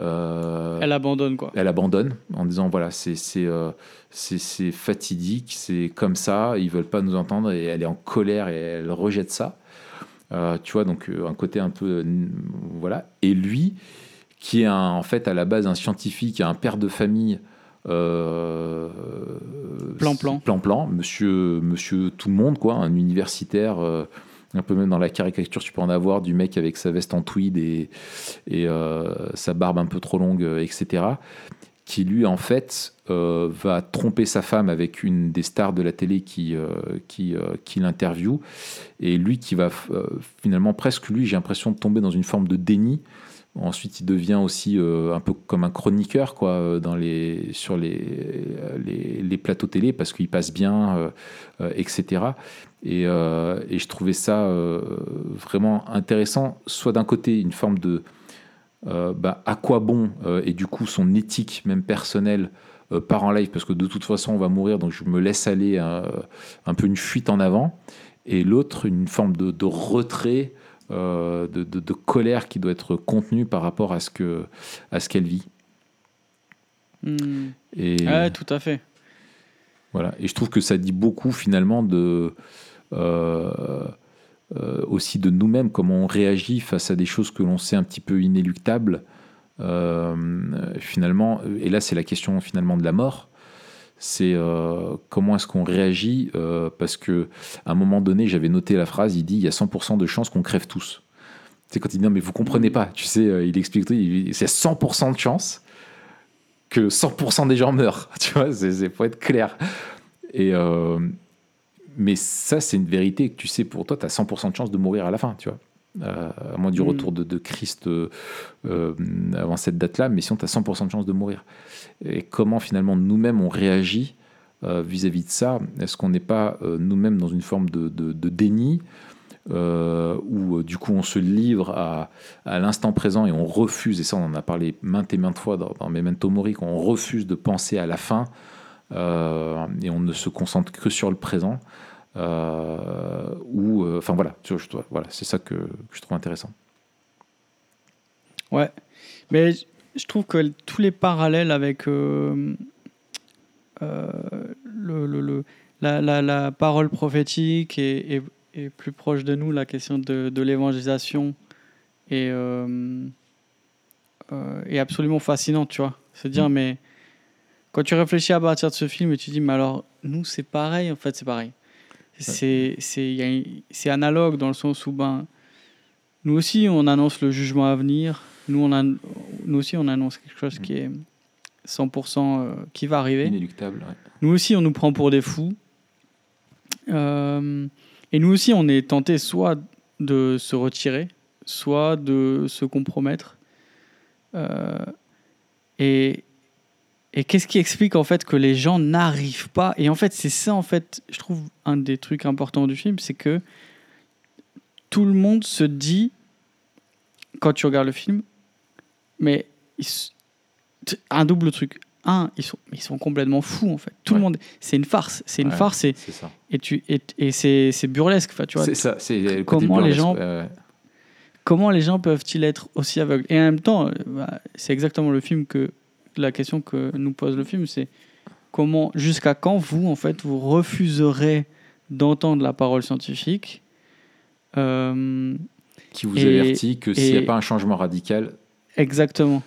Euh, Elle abandonne, quoi. elle abandonne en disant voilà c'est c'est euh, c'est fatidique c'est comme ça ils veulent pas nous entendre et elle est en colère et elle rejette ça Euh, tu vois donc un côté un peu voilà et lui qui est un- en fait à la base un scientifique un père de famille euh, Plan-plan. plan plan monsieur monsieur tout le monde quoi un universitaire euh, un peu même dans la caricature tu peux en avoir du mec avec sa veste en tweed et, et euh, sa barbe un peu trop longue, etc. Qui lui, en fait, va tromper sa femme avec une des stars de la télé qui, qui, qui l'interviewe. Et lui qui va finalement, presque lui, j'ai l'impression de tomber dans une forme de déni. Ensuite, il devient aussi euh, un peu comme un chroniqueur quoi, euh, dans les, sur les, les, les plateaux télé parce qu'il passe bien, euh, euh, etc. Et, euh, je trouvais ça euh, vraiment intéressant, soit d'un côté une forme de euh, bah, à quoi bon euh, et du coup son éthique même personnelle euh, part en live parce que de toute façon on va mourir donc je me laisse aller euh, un peu une fuite en avant et l'autre une forme de, retrait euh, de, de- de colère qui doit être contenue par rapport à ce que à ce qu'elle vit Hmm. et Ouais, tout à fait. voilà et je trouve que ça dit beaucoup finalement de euh, euh, aussi de nous-mêmes, comment on réagit face à des choses que l'on sait un petit peu inéluctables. Euh, finalement, et là c'est la question finalement de la mort, c'est euh, comment est-ce qu'on réagit, parce que à un moment donné, j'avais noté la phrase, il dit il y a 100% de chances qu'on crève tous. C'est quand il dit non mais vous comprenez pas, tu sais, il explique c'est 100% de chance que 100% des gens meurent, tu vois, c'est faut être clair. Et, mais ça, c'est une vérité que tu sais pour toi, tu as 100% de chance de mourir à la fin, tu vois. Euh, à moins du mm. retour de, Christ euh, euh, avant cette date-là, mais sinon tu as 100% de chance de mourir. Et comment finalement nous-mêmes on réagit vis-à-vis de ça? Est-ce qu'on n'est pas nous-mêmes dans une forme de, de déni où du coup on se livre à, à l'instant présent et on refuse, et ça on en a parlé maintes et maintes fois dans, dans Memento Mori, qu'on refuse de penser à la fin et on ne se concentre que sur le présent ou euh, enfin voilà, vois, voilà, c'est ça que, je trouve intéressant. Ouais, mais je trouve que tous les parallèles avec euh, le, le, la, la, la, parole prophétique est, est, plus proche de nous, la question de, de l'évangélisation est, est absolument fascinante, tu vois. Se dire, mm. mais quand tu réfléchis à partir de ce film et tu dis, mais alors, nous, c'est pareil, en fait, c'est pareil. C'est analogue dans le sens où ben, nous aussi, on annonce le jugement à venir. Nous, on a, nous aussi, on annonce quelque chose qui est 100% euh, qui va arriver. Inéluctable. Nous aussi, on nous prend pour des fous. Euh, et nous aussi, on est tenté soit de se retirer, soit de se compromettre. Euh, et, et qu'est-ce qui explique en fait que les gens n'arrivent pas? Et en fait, c'est ça en fait, je trouve un des trucs importants du film, c'est que tout le monde se dit quand tu regardes le film, mais un double truc. Un, ils sont, ils sont complètement fous en fait. Tout le monde, c'est une farce, c'est une farce et, et tu et, et c'est burlesque. Enfin, tu vois. C'est ça. C'est comment les gens. Comment les gens peuvent-ils être aussi aveugles? Et en même temps, bah, c'est exactement le film que la question que nous pose le film, c'est comment, jusqu'à quand vous, en fait, vous refuserez d'entendre la parole scientifique euh, Qui vous avertit que s'il n'y a pas un changement radical. Exactement.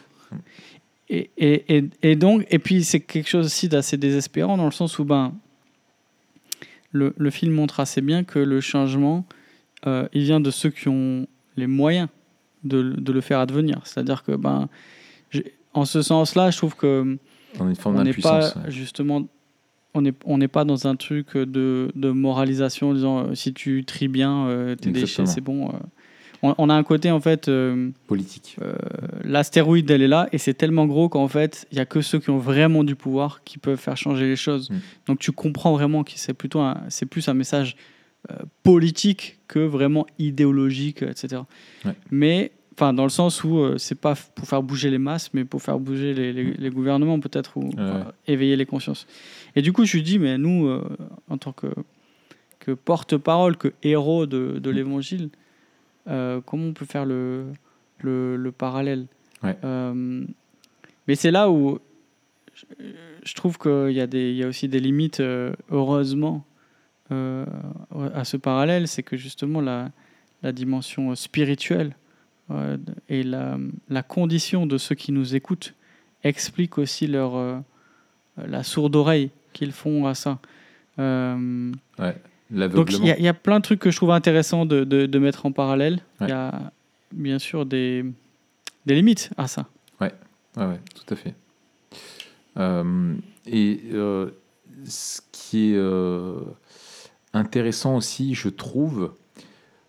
Et, et, et, donc, et puis c'est quelque chose aussi d'assez désespérant dans le sens où ben, le, le, film montre assez bien que le changement, euh, il vient de ceux qui ont les moyens de, de le faire advenir. C'est-à-dire que ben, en ce sens-là, je trouve que on n'est pas justement, on n'est on n'est pas dans un truc de, de moralisation, en disant euh, si tu tries bien euh, tes déchets, c'est bon. Euh. On, a un côté en fait politique. L'astéroïde, elle est là, et c'est tellement gros qu'en fait, il y a que ceux qui ont vraiment du pouvoir qui peuvent faire changer les choses. Mm. Donc tu comprends vraiment que c'est plutôt, c'est plus un message politique que vraiment idéologique, etc. Mais Enfin, dans le sens où euh, c'est pas pour faire bouger les masses, mais pour faire bouger les, les, gouvernements peut-être, ou éveiller les consciences. Et du coup, je lui dis, mais nous, euh, en tant que, que porte-parole, que héros de, de mm. l'évangile, euh, comment on peut faire le, le, le parallèle Mais c'est là où je, je trouve qu'il y, a des, il y a aussi des limites, heureusement, à ce parallèle, c'est que justement la, la dimension spirituelle euh, et la, la, condition de ceux qui nous écoutent explique aussi leur, euh, la sourde oreille qu'ils font à ça. Euh, ouais, donc il y, y, a plein de trucs que je trouve intéressants de, de, de mettre en parallèle. Il y a bien sûr des, des limites à ça. Ouais, ouais, ouais tout à fait. et ce qui est intéressant aussi, je trouve,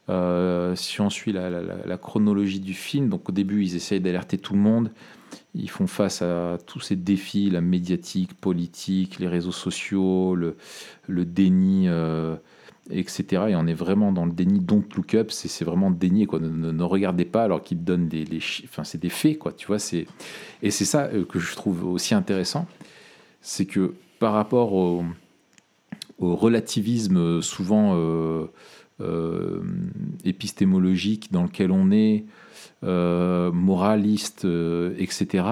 euh, si on suit la, chronologie du film, donc au début ils essayent d'alerter tout le monde, ils font face à tous ces défis, la médiatique, politique, les réseaux sociaux, le, déni, euh, etc. Et on est vraiment dans le déni, don't look up, c'est vraiment déni, quoi. Ne, regardez pas alors qu'ils donnent des, enfin c'est des faits, quoi. Tu vois, et c'est ça euh, que je trouve aussi intéressant, c'est que par rapport au, relativisme souvent épistémologique dans lequel on est, euh, moraliste, euh, etc.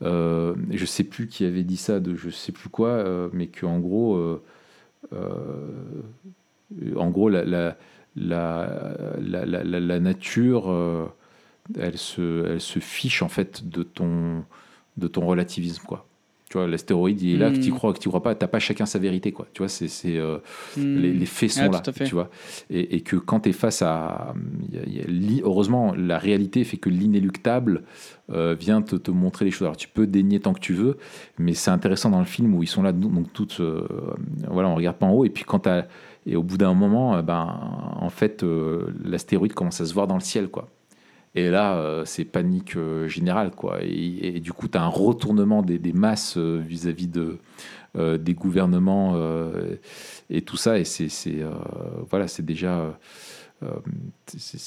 je ne sais plus qui avait dit ça, de je sais plus quoi, mais qu'en gros, en gros, la, nature, elle, se, elle se fiche en fait de ton, de ton relativisme, quoi. Tu vois, l'astéroïde, il est là, que tu hmm. crois, que tu crois pas, t'as pas chacun sa vérité, quoi. Tu vois, c'est, euh, hmm. les, faits sont là, tu vois. Et, que quand tu es face à, heureusement, la réalité fait que l'inéluctable euh, vient te, te, montrer les choses. Alors, tu peux dénier tant que tu veux, mais c'est intéressant dans le film où ils sont là, donc toutes, euh, voilà, on regarde pas en haut, et puis quand t'as, et au bout d'un moment, ben, en fait, l'astéroïde commence à se voir dans le ciel, quoi. Et là, euh, c'est panique euh, générale, quoi. Et, du coup, tu as un retournement des, masses euh, vis-à-vis de, des gouvernements et tout ça. Et c'est voilà, déjà,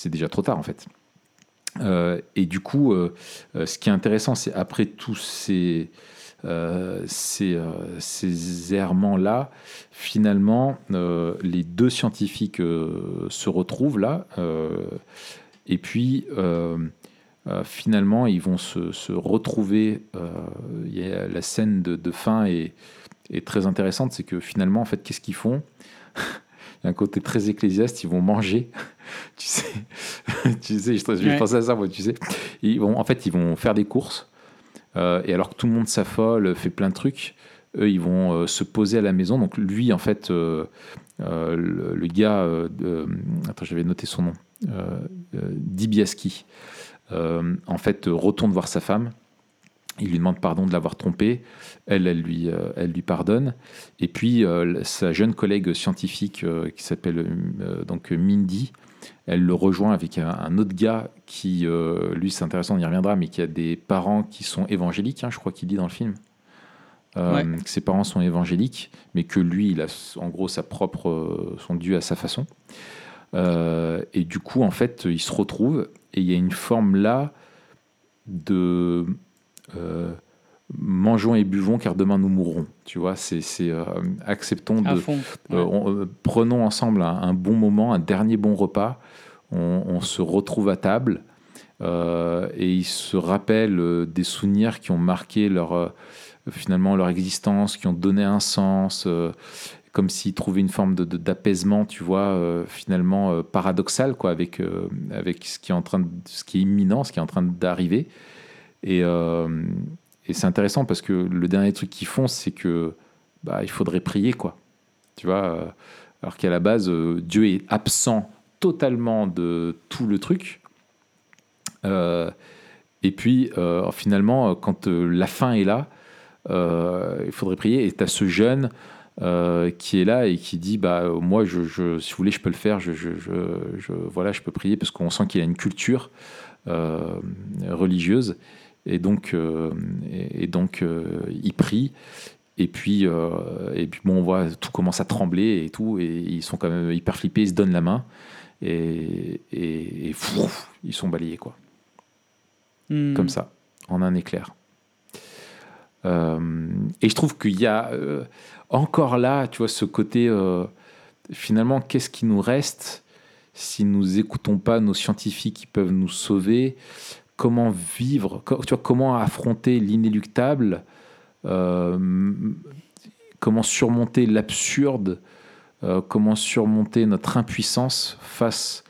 déjà trop tard, en fait. et du coup, ce qui est intéressant, c'est après tous ces, ces, ces errements-là, finalement, les deux scientifiques se retrouvent là et puis, euh, euh, finalement, ils vont se, retrouver. Euh, y a la scène de, fin est, est, très intéressante. C'est que finalement, en fait, qu'est-ce qu'ils font? Il y a un côté très ecclésiaste. Ils vont manger. tu sais, tu sais, je, je pense à ça, moi, tu sais. Ils vont, en fait, ils vont faire des courses. et alors que tout le monde s'affole, fait plein de trucs, eux, ils vont se poser à la maison. Donc lui, en fait, le, le, gars, attends, j'avais noté son nom. Euh, euh, Dibiaski, euh, en fait, retourne voir sa femme. Il lui demande pardon de l'avoir trompé. Elle, elle lui, elle lui pardonne. Et puis, sa jeune collègue scientifique qui s'appelle donc Mindy, elle le rejoint avec un, autre gars qui, lui, c'est intéressant, on y reviendra, mais qui a des parents qui sont évangéliques, hein, je crois qu'il dit dans le film. que ses parents sont évangéliques, mais que lui, il a en gros sa propre, son Dieu à sa façon. Euh, et du coup, en fait, ils se retrouvent et il y a une forme là de euh, mangeons et buvons car demain nous mourrons. Tu vois, c'est euh, acceptons de prenons ensemble un, bon moment, un dernier bon repas. On, se retrouve à table et ils se rappellent des souvenirs qui ont marqué leur finalement leur existence, qui ont donné un sens comme s'il trouvait une forme de, d'apaisement, tu vois, euh, finalement euh, paradoxal, quoi, avec, euh, avec ce qui est en train de, ce qui est imminent, ce qui est en train d'arriver. Et, et c'est intéressant parce que le dernier truc qu'ils font, c'est que bah, il faudrait prier, quoi. Tu vois, alors qu'à la base, Dieu est absent totalement de tout le truc. et puis, finalement, quand la fin est là, il faudrait prier. Et tu as ce jeune euh, qui est là et qui dit bah moi je, si vous voulez je peux le faire je, je, je voilà je peux prier parce qu'on sent qu'il a une culture euh, religieuse et donc euh, et, donc il prie et puis et puis bon on voit tout commence à trembler et tout et ils sont quand même hyper flippés ils se donnent la main et, et, ils sont balayés quoi hmm. comme ça en un éclair et je trouve qu'il y a encore là, tu vois, ce côté, euh, finalement, qu'est-ce qui nous reste si nous écoutons pas nos scientifiques qui peuvent nous sauver? Comment vivre? Comment affronter l'inéluctable? Euh, Comment surmonter l'absurde? Euh, Comment surmonter notre impuissance face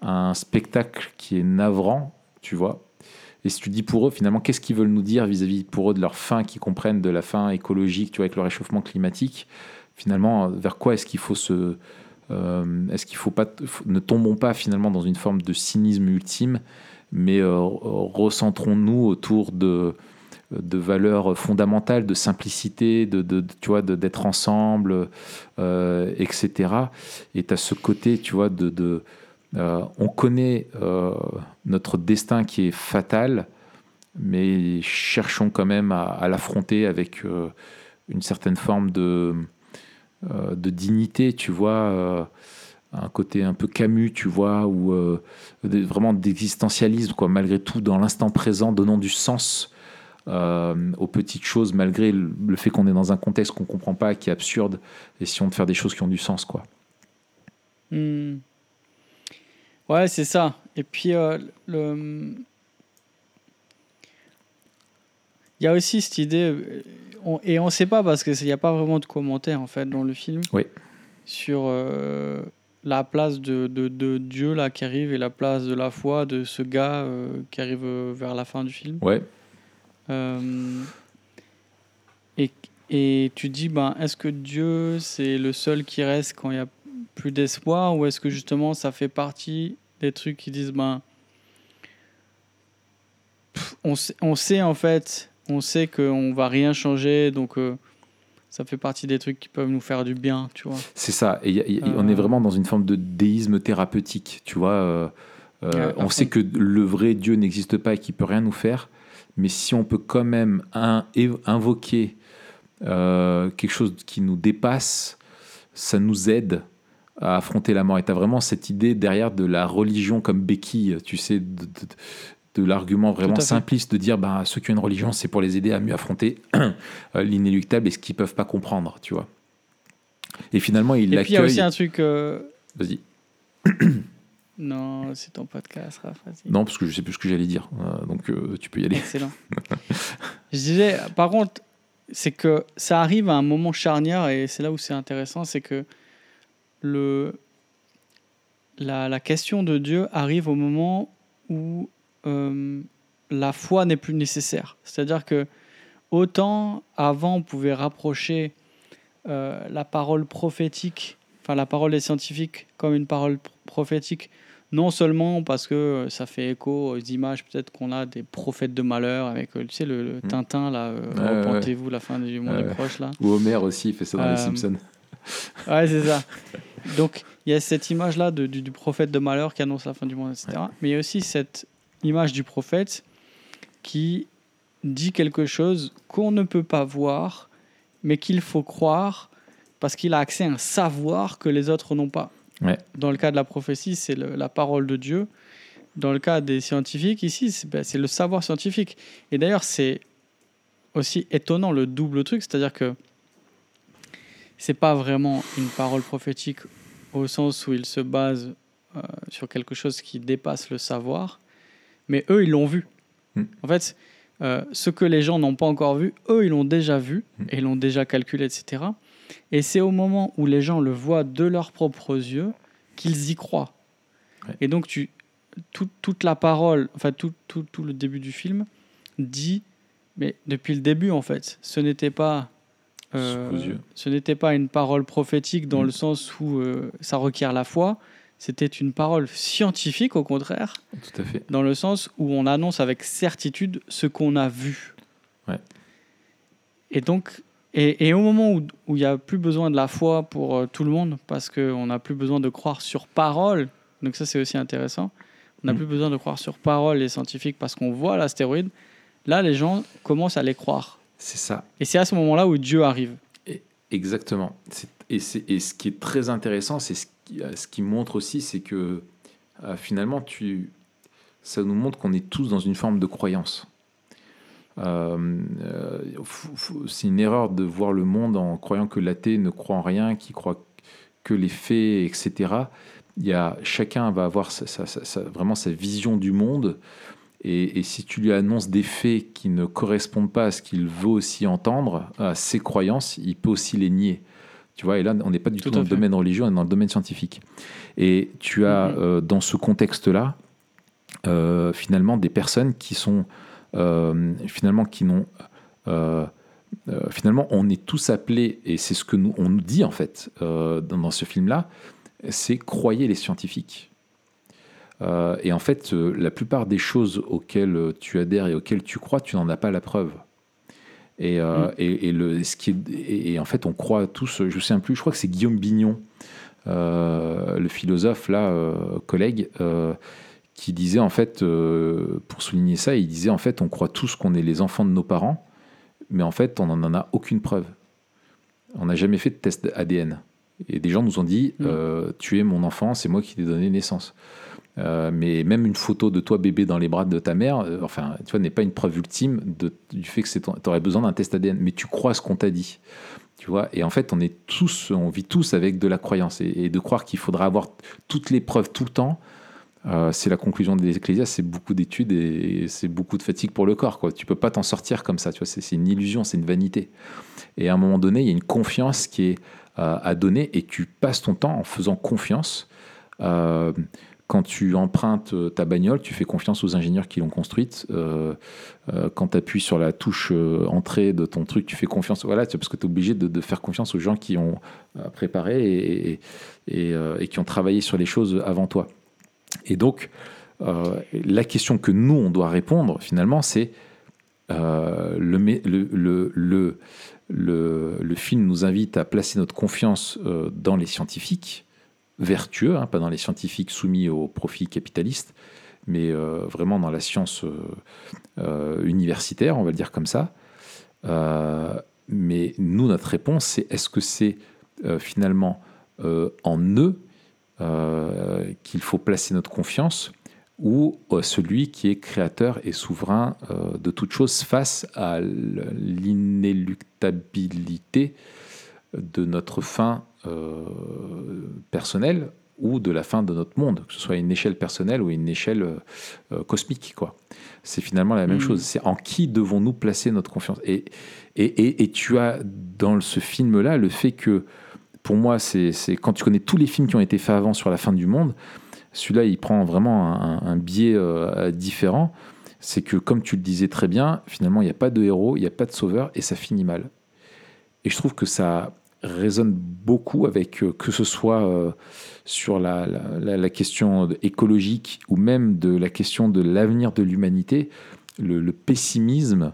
à un spectacle qui est navrant, tu vois? Et si tu dis pour eux, finalement, qu'est-ce qu'ils veulent nous dire vis-à-vis pour eux de leur fin, qu'ils comprennent de la fin écologique, tu vois, avec le réchauffement climatique, finalement, vers quoi est-ce qu'il faut se... Euh, est-ce qu'il faut pas... Ne tombons pas finalement dans une forme de cynisme ultime, mais euh, recentrons-nous autour de de valeurs fondamentales, de simplicité, de, de, tu vois, d'être ensemble, euh, etc. Et tu as ce côté, tu vois, de euh, on connaît euh, notre destin qui est fatal, mais cherchons quand même à, l'affronter avec euh, une certaine forme de, de dignité, tu vois, un côté un peu Camus, tu vois, ou vraiment d'existentialisme, quoi, malgré tout, dans l'instant présent, donnant du sens aux petites choses, malgré le, fait qu'on est dans un contexte qu'on comprend pas, qui est absurde, essayons de faire des choses qui ont du sens, quoi. Hmm. Ouais, c'est ça. Et puis, euh, le... il y a aussi cette idée, et on ne sait pas parce qu'il n'y a pas vraiment de commentaires en fait dans le film oui. sur euh, la place de, de, de Dieu là qui arrive et la place de la foi de ce gars euh, qui arrive vers la fin du film. Ouais. Et, et tu dis, ben, est-ce que Dieu, c'est le seul qui reste quand il n'y a plus d'espoir ou est-ce que justement ça fait partie des trucs qui disent, ben, pff, on, sait, on sait en fait, on sait qu'on va rien changer, donc euh, ça fait partie des trucs qui peuvent nous faire du bien, tu vois. C'est ça. Et, y a- y a- on est Euh. vraiment dans une forme de déisme thérapeutique. Tu vois, euh, Ouais, on sait que le vrai Dieu n'existe pas et qu'il peut rien nous faire. Mais si on peut quand même un- invoquer quelque chose qui nous dépasse, ça nous aide à affronter la mort. Et tu as vraiment cette idée derrière de la religion comme béquille, tu sais, de, de- de l'argument vraiment simpliste de dire bah, ceux qui ont une religion, c'est pour les aider à mieux affronter euh, l'inéluctable et ce qu'ils peuvent pas comprendre, tu vois. Et finalement, il Et puis il y a aussi l'accueille. un truc. euh, Vas-y. Non, c'est ton podcast, Raph. Non, parce que je sais plus ce que j'allais dire. Euh, donc euh, tu peux y aller. Excellent. je disais, par contre, c'est que ça arrive à un moment charnière et c'est là où c'est intéressant, c'est que le, la, la question de Dieu arrive au moment où euh, la foi n'est plus nécessaire. C'est-à-dire que autant avant on pouvait rapprocher euh, la parole prophétique, enfin la parole des scientifiques comme une parole pr- prophétique, non seulement parce que ça fait écho aux images peut-être qu'on a des prophètes de malheur avec, euh, tu sais, le, le Mm. Tintin, là, euh, ouais, repentez-vous, la fin du monde est proche, là. Ou Homer aussi, il fait ça dans les Simpsons. Ouais, c'est ça. Donc, il y a cette image-là du, du prophète de malheur qui annonce la fin du monde, etc. Mais il y a aussi cette image du prophète qui dit quelque chose qu'on ne peut pas voir, mais qu'il faut croire parce qu'il a accès à un savoir que les autres n'ont pas. Ouais. Dans le cas de la prophétie, c'est la parole de Dieu. Dans le cas des scientifiques, ici, c'est ben, c'est le savoir scientifique. Et d'ailleurs, c'est aussi étonnant le double truc, c'est-à-dire que c'est pas vraiment une parole prophétique au sens où il se base euh, sur quelque chose qui dépasse le savoir, mais eux, ils l'ont vu. Mm. En fait, euh, ce que les gens n'ont pas encore vu, eux, ils l'ont déjà vu Mm. et ils l'ont déjà calculé, etc. Et c'est au moment où les gens le voient de leurs propres yeux qu'ils y croient. Ouais. Et donc, tu, tout- toute la parole, enfin, tout, tout, tout le début du film dit, mais depuis le début, en fait, ce n'était pas. Euh, ce n'était pas une parole prophétique dans Mm. le sens où euh, ça requiert la foi, c'était une parole scientifique au contraire, Tout à fait. dans le sens où on annonce avec certitude ce qu'on a vu. Ouais. Et donc, et, et au moment où où il n'y a plus besoin de la foi pour euh, tout le monde, parce qu'on n'a plus besoin de croire sur parole, donc ça c'est aussi intéressant, on n'a Mm. plus besoin de croire sur parole les scientifiques parce qu'on voit l'astéroïde, là les gens commencent à les croire. C'est ça. Et c'est à ce moment-là où Dieu arrive. Exactement. Et, et ce qui est très intéressant, c'est ce qui, euh, ce qui montre aussi, c'est que euh, finalement, tu, ça nous montre qu'on est tous dans une forme de croyance. Euh, c'est une erreur de voir le monde en croyant que l'athée ne croit en rien, qui croit que les faits, etc. Il y a, chacun va avoir sa- sa- sa- sa- vraiment sa vision du monde. Et, et si tu lui annonces des faits qui ne correspondent pas à ce qu'il veut aussi entendre, à ses croyances, il peut aussi les nier. Tu vois, et là, on n'est pas du Tout dans le domaine religieux, on est dans le domaine scientifique. Et tu as, Mhm. euh, dans ce contexte-là, euh, finalement, des personnes qui sont, euh, finalement, qui n'ont, finalement, on est tous appelés, et c'est ce que nous, on nous dit en fait dans, dans ce film-là, c'est croyez les scientifiques. Euh, et en fait, euh, la plupart des choses auxquelles euh, tu adhères et auxquelles tu crois, tu n'en as pas la preuve. Et, euh, Mm. et, et le, ce qui est- et, et en fait, on croit tous, je ne sais plus, je crois que c'est Guillaume Bignon, le philosophe, là, collègue, qui disait en fait, pour souligner ça, il disait en fait, on croit tous qu'on est les enfants de nos parents, mais en fait, on n'en a aucune preuve. On n'a jamais fait de test ADN. Et des gens nous ont dit, Mm. tu es mon enfant, c'est moi qui t'ai donné naissance. Euh, mais même une photo de toi bébé dans les bras de ta mère, euh, enfin, tu vois, n'est pas une preuve ultime du fait que tu aurais besoin d'un test ADN. Mais tu crois ce qu'on t'a dit, tu vois. Et en fait, on est tous, on vit tous avec de la croyance et, de croire qu'il faudra avoir toutes les preuves tout le temps. euh, c'est la conclusion des Ecclésiastes, c'est beaucoup d'études et c'est beaucoup de fatigue pour le corps. Quoi. Tu peux pas t'en sortir comme ça, tu vois. C'est une illusion, c'est une vanité. Et à un moment donné, il y a une confiance qui est à donner et tu passes ton temps en faisant confiance quand tu empruntes euh, ta bagnole, tu fais confiance aux ingénieurs qui l'ont construite. Euh, quand tu appuies sur la touche entrée de ton truc, tu fais confiance. Voilà, parce que tu es obligé de, faire confiance aux gens qui ont préparé et, qui ont travaillé sur les choses avant toi. Et donc, la question que nous, on doit répondre, finalement, c'est le, film nous invite à placer notre confiance dans les scientifiques vertueux, hein, pas dans les scientifiques soumis au profit capitaliste, mais euh, vraiment dans la science euh, euh, universitaire, on va le dire comme ça. mais nous, notre réponse, c'est est-ce que c'est finalement en eux qu'il faut placer notre confiance ou celui qui est créateur et souverain de toute chose face à l'inéluctabilité de notre fin euh, personnelle ou de la fin de notre monde, que ce soit une échelle personnelle ou une échelle euh, cosmique. quoi. C'est finalement la même mm. chose. C'est en qui devons-nous placer notre confiance? Et, et, et, tu as dans ce film-là le fait que, pour moi, c'est quand tu connais tous les films qui ont été faits avant sur la fin du monde, celui-là, il prend vraiment un, biais euh, différent. C'est que, comme tu le disais très bien, finalement, il n'y a pas de héros, il n'y a pas de sauveur, et ça finit mal. Et je trouve que ça, résonne beaucoup avec euh, que ce soit euh, sur la, la, question écologique ou même de la question de l'avenir de l'humanité, le, pessimisme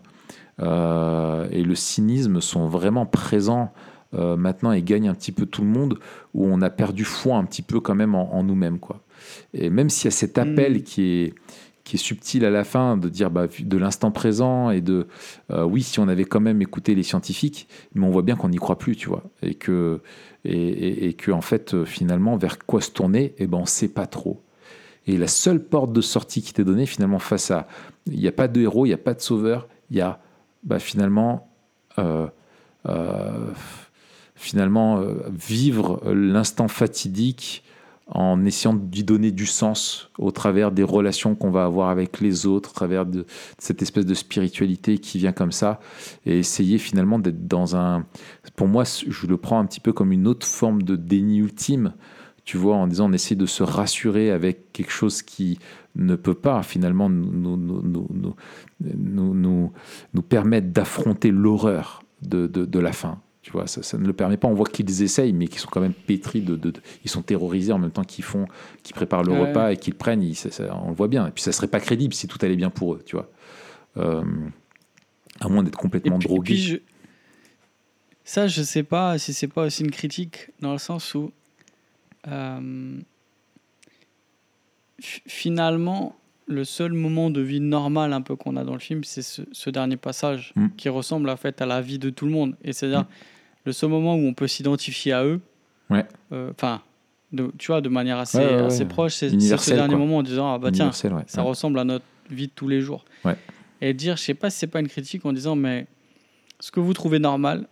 euh, et le cynisme sont vraiment présents maintenant et gagnent un petit peu tout le monde, où on a perdu foi un petit peu quand même en, en nous-mêmes. Quoi. Et même s'il y a cet appel mm. qui est qui est subtil à la fin, de dire bah, de l'instant présent et de euh, oui, si on avait quand même écouté les scientifiques, mais on voit bien qu'on n'y croit plus, tu vois, et que, et, et, que en fait, euh, finalement, vers quoi se tourner, eh ben, on sait pas trop. Et la seule porte de sortie qui t'est donnée, finalement, face à. Il n'y a pas de héros, il n'y a pas de sauveur, il y a bah, finalement. Euh, finalement, vivre l'instant fatidique en essayant d'y donner du sens au travers des relations qu'on va avoir avec les autres, au travers de, cette espèce de spiritualité qui vient comme ça, et essayer finalement d'être dans un... Pour moi, je le prends un petit peu comme une autre forme de déni ultime, tu vois, en disant on essaie de se rassurer avec quelque chose qui ne peut pas finalement nous, nous, nous, nous, permettre d'affronter l'horreur de, de, de la fin. Tu vois, ça, ne le permet pas. On voit qu'ils essayent, mais qu'ils sont quand même pétris de, Ils sont terrorisés en même temps qu'ils font, qu'ils préparent le repas et qu'ils prennent. on le voit bien. Et puis ça serait pas crédible si tout allait bien pour eux, tu vois. Euh, à moins d'être complètement drogués. je... Ça, je sais pas si c'est pas aussi une critique dans le sens où euh, finalement le seul moment de vie normal un peu qu'on a dans le film, c'est ce, dernier passage mm. qui ressemble en fait à la vie de tout le monde. Et c'est-à-dire mm. Le seul moment où on peut s'identifier à eux. Ouais. Euh, enfin, tu vois, de manière assez, assez proche, c'est ce dernier moment en disant ah bah tiens, ça ressemble à notre vie de tous les jours. Et dire, je sais pas si c'est pas une critique en disant mais ce que vous trouvez normal,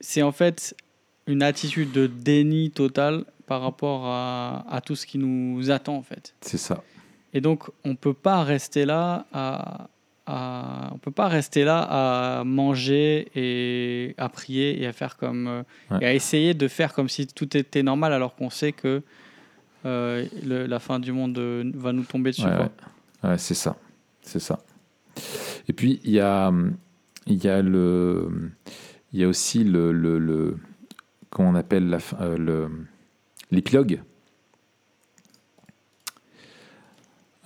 c'est en fait une attitude de déni total par rapport à, à, tout ce qui nous attend en fait. C'est ça. Et donc, on peut pas rester là à, on peut pas rester là à manger et à prier et à faire comme euh, et à essayer de faire comme si tout était normal alors qu'on sait que euh, la fin du monde euh, va nous tomber dessus. Ouais, c'est ça, c'est ça. Et puis il y a il y a le il y a aussi le, le, le comment on appelle la le l'épilogue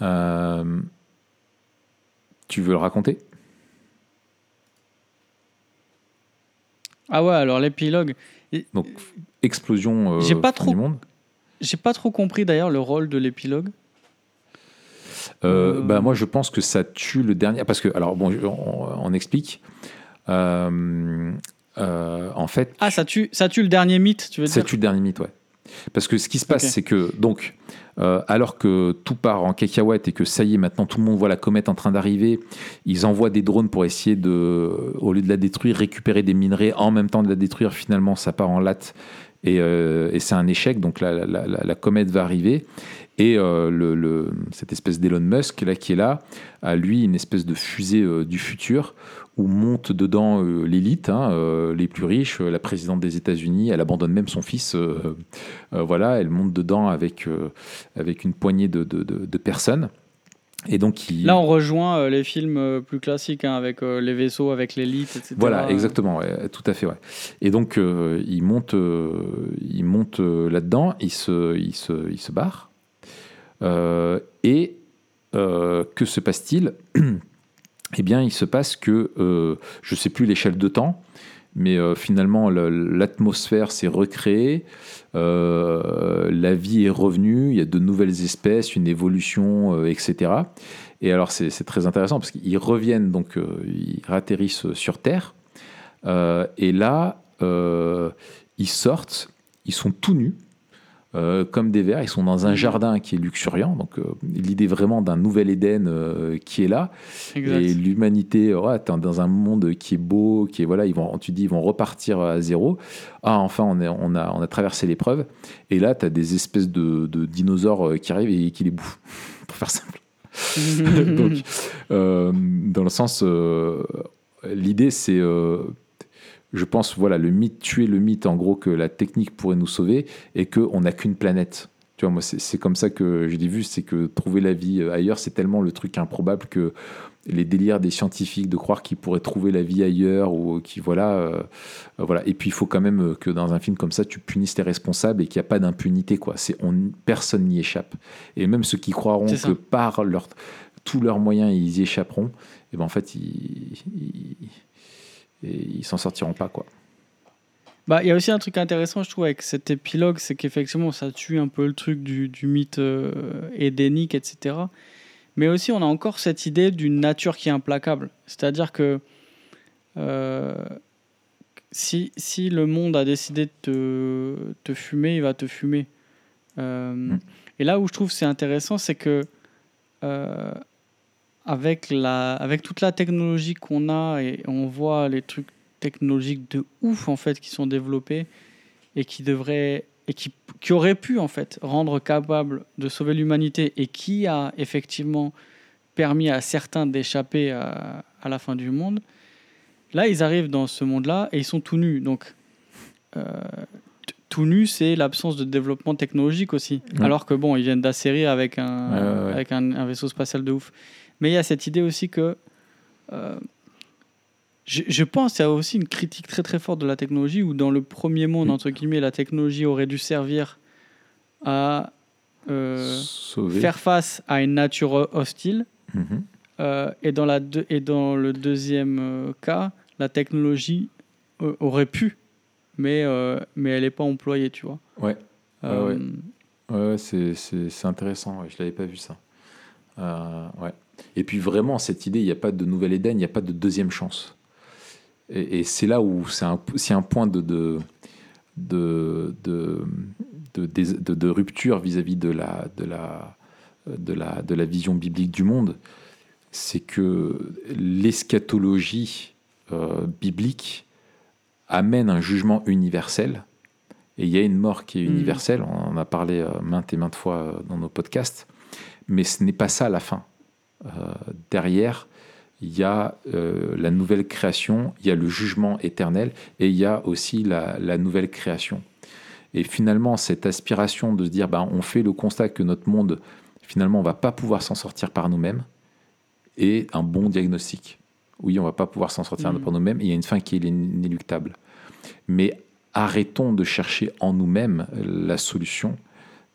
Euh, tu veux le raconter? Ah ouais, alors l'épilogue. Donc, explosion euh, pas trop, du monde. J'ai pas trop compris d'ailleurs le rôle de l'épilogue. Euh, bah, moi, je pense que ça tue le dernier. Parce que, alors, bon, on, explique. en fait. Ah, ça tue, ça tue le dernier mythe, tu veux dire? Ça tue le dernier mythe, ouais. Parce que ce qui se passe, c'est que, donc, euh, alors que tout part en cacahuète et que ça y est, maintenant tout le monde voit la comète en train d'arriver, ils envoient des drones pour essayer de, au lieu de la détruire, récupérer des minerais, en même temps de la détruire, finalement ça part en latte et, euh, c'est un échec, donc la, comète va arriver. Et le, cette espèce d'Elon Musk là qui est là a lui une espèce de fusée du futur où monte dedans l'élite, hein, les plus riches, la présidente des États-Unis. Elle abandonne même son fils. voilà, elle monte dedans avec avec une poignée de, de, de personnes. Et donc, Là, on rejoint euh, les films euh, plus classiques, hein, avec euh, les vaisseaux, avec l'élite, etc. Voilà, exactement, tout à fait. Ouais. Et donc, il monte, il monte là-dedans, il se, il, se, il se barre. et que se passe-t-il? Eh bien, il se passe que, je ne sais plus l'échelle de temps, mais finalement, l'atmosphère s'est recréée. Euh, la vie est revenue, il y a de nouvelles espèces, une évolution, euh, etc. Et alors c'est très intéressant parce qu'ils reviennent, donc euh, ils atterrissent sur Terre, et là, ils sortent, ils sont tout nus, euh, comme des vers. Ils sont dans un mhm. jardin qui est luxuriant. Donc, euh, l'idée vraiment d'un nouvel Éden euh, qui est là. Et l'humanité, ouais, dans un monde qui est beau, qui est, voilà, ils vont, tu dis, ils vont repartir à zéro. Ah, enfin, on, est, on, a, on a traversé l'épreuve. Et là, tu as des espèces de, de, dinosaures qui arrivent et qui les bouffent, pour faire simple. Donc, dans le sens, l'idée, c'est je pense, voilà, le mythe, tuer le mythe, en gros, que la technique pourrait nous sauver et qu'on n'a qu'une planète. Tu vois, moi, c'est comme ça que je l'ai vu, c'est que trouver la vie euh, ailleurs, c'est tellement le truc improbable que les délires des scientifiques de croire qu'ils pourraient trouver la vie ailleurs ou qui voilà euh, voilà. Et puis il faut quand même que dans un film comme ça tu punisses les responsables et qu'il n'y a pas d'impunité quoi. C'est on personne n'y échappe. Et même ceux qui croiront que par leur tous leurs moyens ils y échapperont et eh ben en fait ils et ils s'en sortiront pas quoi. Bah, il y a aussi un truc intéressant, je trouve, avec cet épilogue, c'est qu'effectivement, ça tue un peu le truc du, du mythe euh, édénique, etc. Mais aussi, on a encore cette idée d'une nature qui est implacable. C'est-à-dire que euh, si, si, le monde a décidé de te, te, fumer, il va te fumer. Euh, mm. Et là où je trouve c'est intéressant, c'est que avec, la, avec toute la technologie qu'on a et on voit les trucs technologiques de ouf en fait qui sont développés et qui devraient et qui, qui auraient pu en fait rendre capable de sauver l'humanité et qui a effectivement permis à certains d'échapper à, à, la fin du monde. Là, ils arrivent dans ce monde-là et ils sont tout nus. Donc, euh, tout nu, c'est l'absence de développement technologique aussi. Alors que bon, ils viennent d'assérir avec un, avec un, un, vaisseau spatial de ouf. Mais il y a cette idée aussi que. Euh, je, je, pense qu'il y a aussi une critique très très forte de la technologie où, dans le premier monde, mm. entre guillemets, la technologie aurait dû servir à euh, faire face à une nature hostile. Mm-hmm. Euh, et, dans la et dans le deuxième cas, la technologie aurait pu, mais, mais elle n'est pas employée, tu vois. Ouais. ouais, ouais. c'est intéressant. Je ne l'avais pas vu ça. ouais. Et puis vraiment, cette idée, il n'y a pas de nouvelle Éden, il n'y a pas de deuxième chance. Et, c'est là où c'est un, un, point de, de, de, de, de rupture vis-à-vis de, la, de, la, de, la, de la vision biblique du monde. C'est que l'eschatologie euh, biblique amène un jugement universel. Et il y a une mort qui est mmh. universelle, on en a parlé euh, maintes et maintes fois euh, dans nos podcasts, mais ce n'est pas ça la fin. Euh, derrière, il y a euh, la nouvelle création, il y a le jugement éternel et il y a aussi la, nouvelle création. Et finalement, cette aspiration de se dire, ben, on fait le constat que notre monde, finalement, on va pas pouvoir s'en sortir par nous-mêmes, est un bon diagnostic. Oui, on va pas pouvoir s'en sortir mmh. par nous-mêmes, il y a une fin qui est inéluctable. Mais arrêtons de chercher en nous-mêmes la solution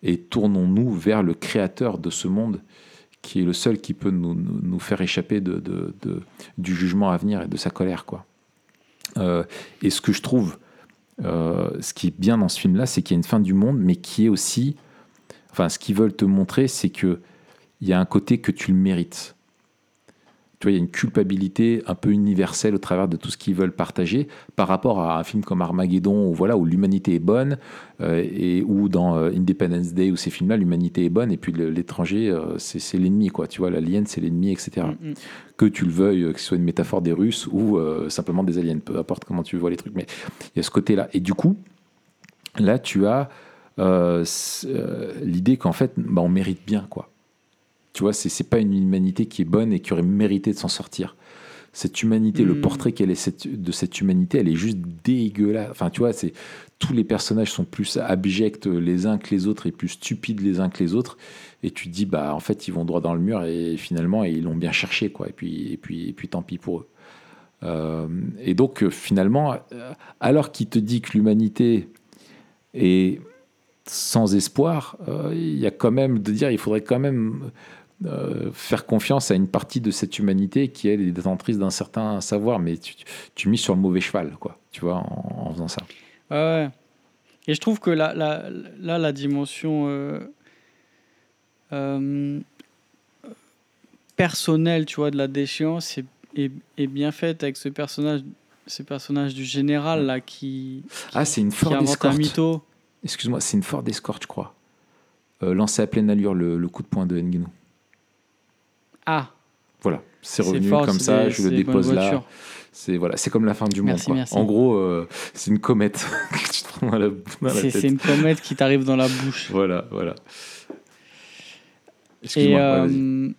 et tournons-nous vers le créateur de ce monde qui est le seul qui peut nous, faire échapper du jugement à venir et de sa colère. Quoi. Euh, et ce que je trouve, euh, ce qui est bien dans ce film-là, c'est qu'il y a une fin du monde, mais qui est aussi, enfin, ce qu'ils veulent te montrer, c'est que il y a un côté que tu le mérites il y a une culpabilité un peu universelle au travers de tout ce qu'ils veulent partager par rapport à un film comme Armageddon où, voilà, où l'humanité est bonne euh, et où dans euh, Independence Day où ces films-là, l'humanité est bonne et puis l'étranger, euh, c'est l'ennemi, quoi. Tu vois, l'alien, c'est l'ennemi, etc. Mm, mm. Que tu le veuilles, que ce soit une métaphore des Russes ou simplement des aliens, peu importe comment tu vois les trucs. Mais il y a ce côté-là. Et du coup, là, tu as l'idée qu'en fait, bah, on mérite bien, quoi. Tu vois, c'est pas une humanité qui est bonne et qui aurait mérité de s'en sortir. Cette humanité, le Hmm. portrait qu'elle est cette- de cette humanité, elle est juste dégueulasse. Enfin, tu vois, c'est tous les personnages sont plus abjects les uns que les autres et plus stupides les uns que les autres. Et tu te dis, bah, en fait, ils vont droit dans le mur et finalement, ils l'ont bien cherché, quoi. Et puis, et puis, et puis, tant pis pour eux. Euh, et donc, euh, finalement, euh, alors qu'il te dit que l'humanité est sans espoir, euh, il y a quand même de dire, il faudrait quand même euh, faire confiance à une partie de cette humanité qui elle est détentrice d'un certain savoir, mais tu, tu mises sur le mauvais cheval, quoi. Tu vois, en, en faisant ça. Ouais. Et je trouve que là, là, là la dimension euh, euh, personnelle, tu vois, de la déchéance est, est, est bien faite avec ce personnage, ce personnage du général là qui, Ah, c'est une qui Ford Escort. mytho. Excuse-moi, c'est une Ford Escort, je crois. Euh, lancé à pleine allure le, le coup de poing de Ngenou. Ah, Voilà, c'est revenu fort, comme ça, des- je le dépose là. C'est voilà, c'est comme la fin du monde. Merci, quoi. merci. En gros, euh, c'est une comète que tu te prends dans la, dans la C'est tête. c'est une comète qui t'arrive dans la bouche. Voilà, voilà. Et euh,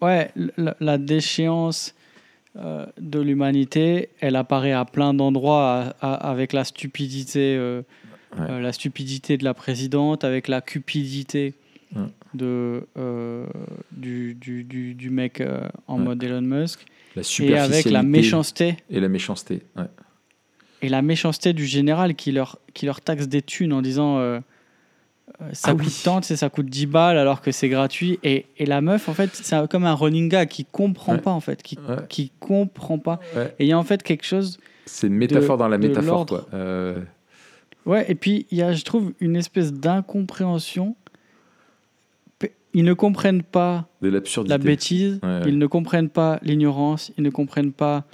ouais, la, la déchéance euh, de l'humanité, elle apparaît à plein d'endroits avec la stupidité, euh, Ouais. la stupidité de la présidente, avec la cupidité Ouais. De euh, du, du, du, du mec euh, en Ouais. mode Elon Musk, la et avec la méchanceté et la méchanceté. ouais. et la méchanceté du général qui leur, qui leur taxe des thunes en disant euh, euh, ça Ah coûte oui. tant, ça coûte 10 balles alors que c'est gratuit. Et, et la meuf, en fait, c'est comme un running gag qui comprend Ouais. pas, en fait, qui, qui comprend pas. Et il y a en fait quelque chose. C'est une métaphore dans la métaphore, quoi. Ouais, et puis il y a, je trouve, une espèce d'incompréhension. Ils ne comprennent pas la bêtise, Ouais, ouais. ils ne comprennent pas l'ignorance, ils ne comprennent pas.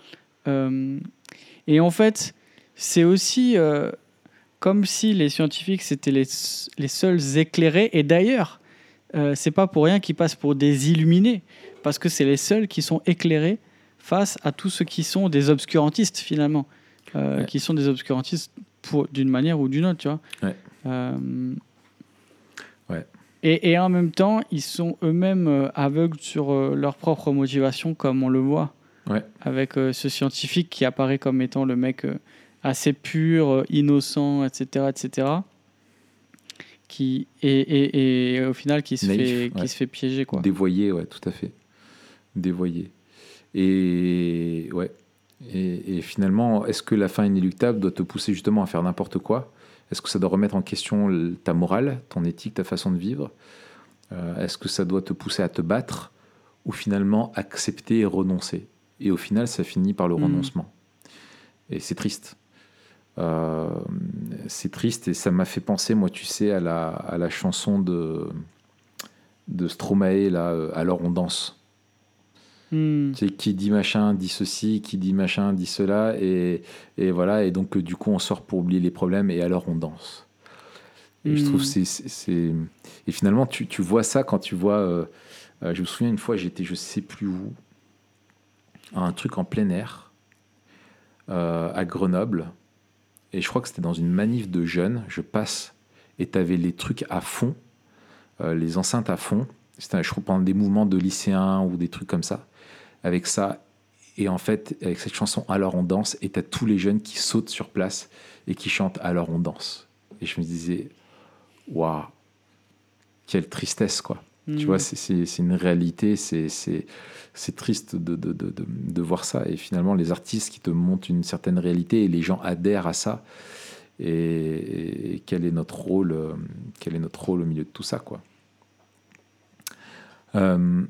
euh, Et en fait, c'est aussi euh, comme si les scientifiques c'était les, les seuls éclairés. Et d'ailleurs, euh, c'est pas pour rien qu'ils passent pour des illuminés, parce que c'est les seuls qui sont éclairés face à tous ceux qui sont des obscurantistes finalement, euh, Ouais. qui sont des obscurantistes d'une manière ou d'une autre, tu vois. Ouais. Et, et en même temps, ils sont eux-mêmes euh, aveugles sur euh, leur propre motivation, comme on le voit Ouais. avec euh, ce scientifique qui apparaît comme étant le mec euh, assez pur, euh, innocent, etc., etc. Qui et, et, et au final qui se Naïf, fait qui ouais. se fait piéger quoi. Dévoyé, ouais, tout à fait. Dévoyé. Et ouais. Et, et finalement, est-ce que la fin inéluctable doit te pousser justement à faire n'importe quoi? Est-ce que ça doit remettre en question ta morale, ton éthique, ta façon de vivre? Euh, Est-ce que ça doit te pousser à te battre ou finalement accepter et renoncer? Et au final, ça finit par le Mhm. renoncement. Et c'est triste. Euh, c'est triste et ça m'a fait penser, moi, tu sais, à la, à la chanson de, de Stromae, là, euh, Alors on danse. Hmm. Sais, qui dit machin dit ceci, qui dit machin dit cela, et, et voilà, et donc euh, du coup on sort pour oublier les problèmes, et alors on danse. Et je trouve Mm. c'est c'est- c'est- et finalement tu, tu vois ça quand tu vois, euh, euh, je me souviens une fois j'étais je sais plus où, à un truc en plein air euh, à Grenoble, et je crois que c'était dans une manif de jeunes, je passe et tu avais les trucs à fond, les enceintes à fond, c'était je crois pendant des mouvements de lycéens ou des trucs comme ça avec ça. Et en fait, avec cette chanson Alors on danse, et t'as tous les jeunes qui sautent sur place et qui chantent Alors on danse. Et je me disais, waouh, quelle tristesse, quoi. Tu vois, c'est- une réalité, c'est triste de, de, de, de, voir ça. Et finalement, les artistes qui te montrent une certaine réalité et les gens adhèrent à ça. Et, et quel est notre rôle euh, Quel est notre rôle au milieu de tout ça, quoi Euh,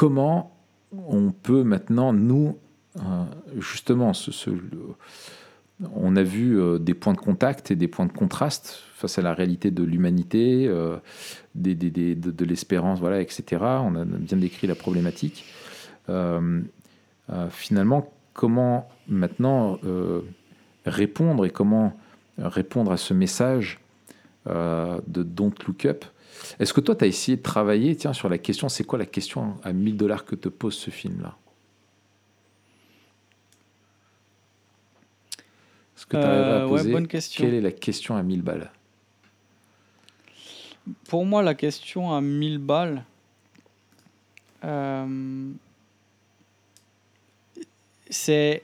Comment on peut maintenant, nous, euh, justement, on a vu euh, des points de contact et des points de contraste face à la réalité de l'humanité, euh, de, l'espérance, voilà, etc. On a bien décrit la problématique. Finalement, comment maintenant répondre et comment répondre à ce message de Don't Look Up Est-ce que toi, tu as essayé de travailler tiens, sur la question, c'est quoi la question à 1000 dollars que te pose ce film-là Est-ce que tu arriverais Euh, à ouais, poser bonne question. quelle est la question à 1000 balles Pour moi, la question à 1000 balles, euh, c'est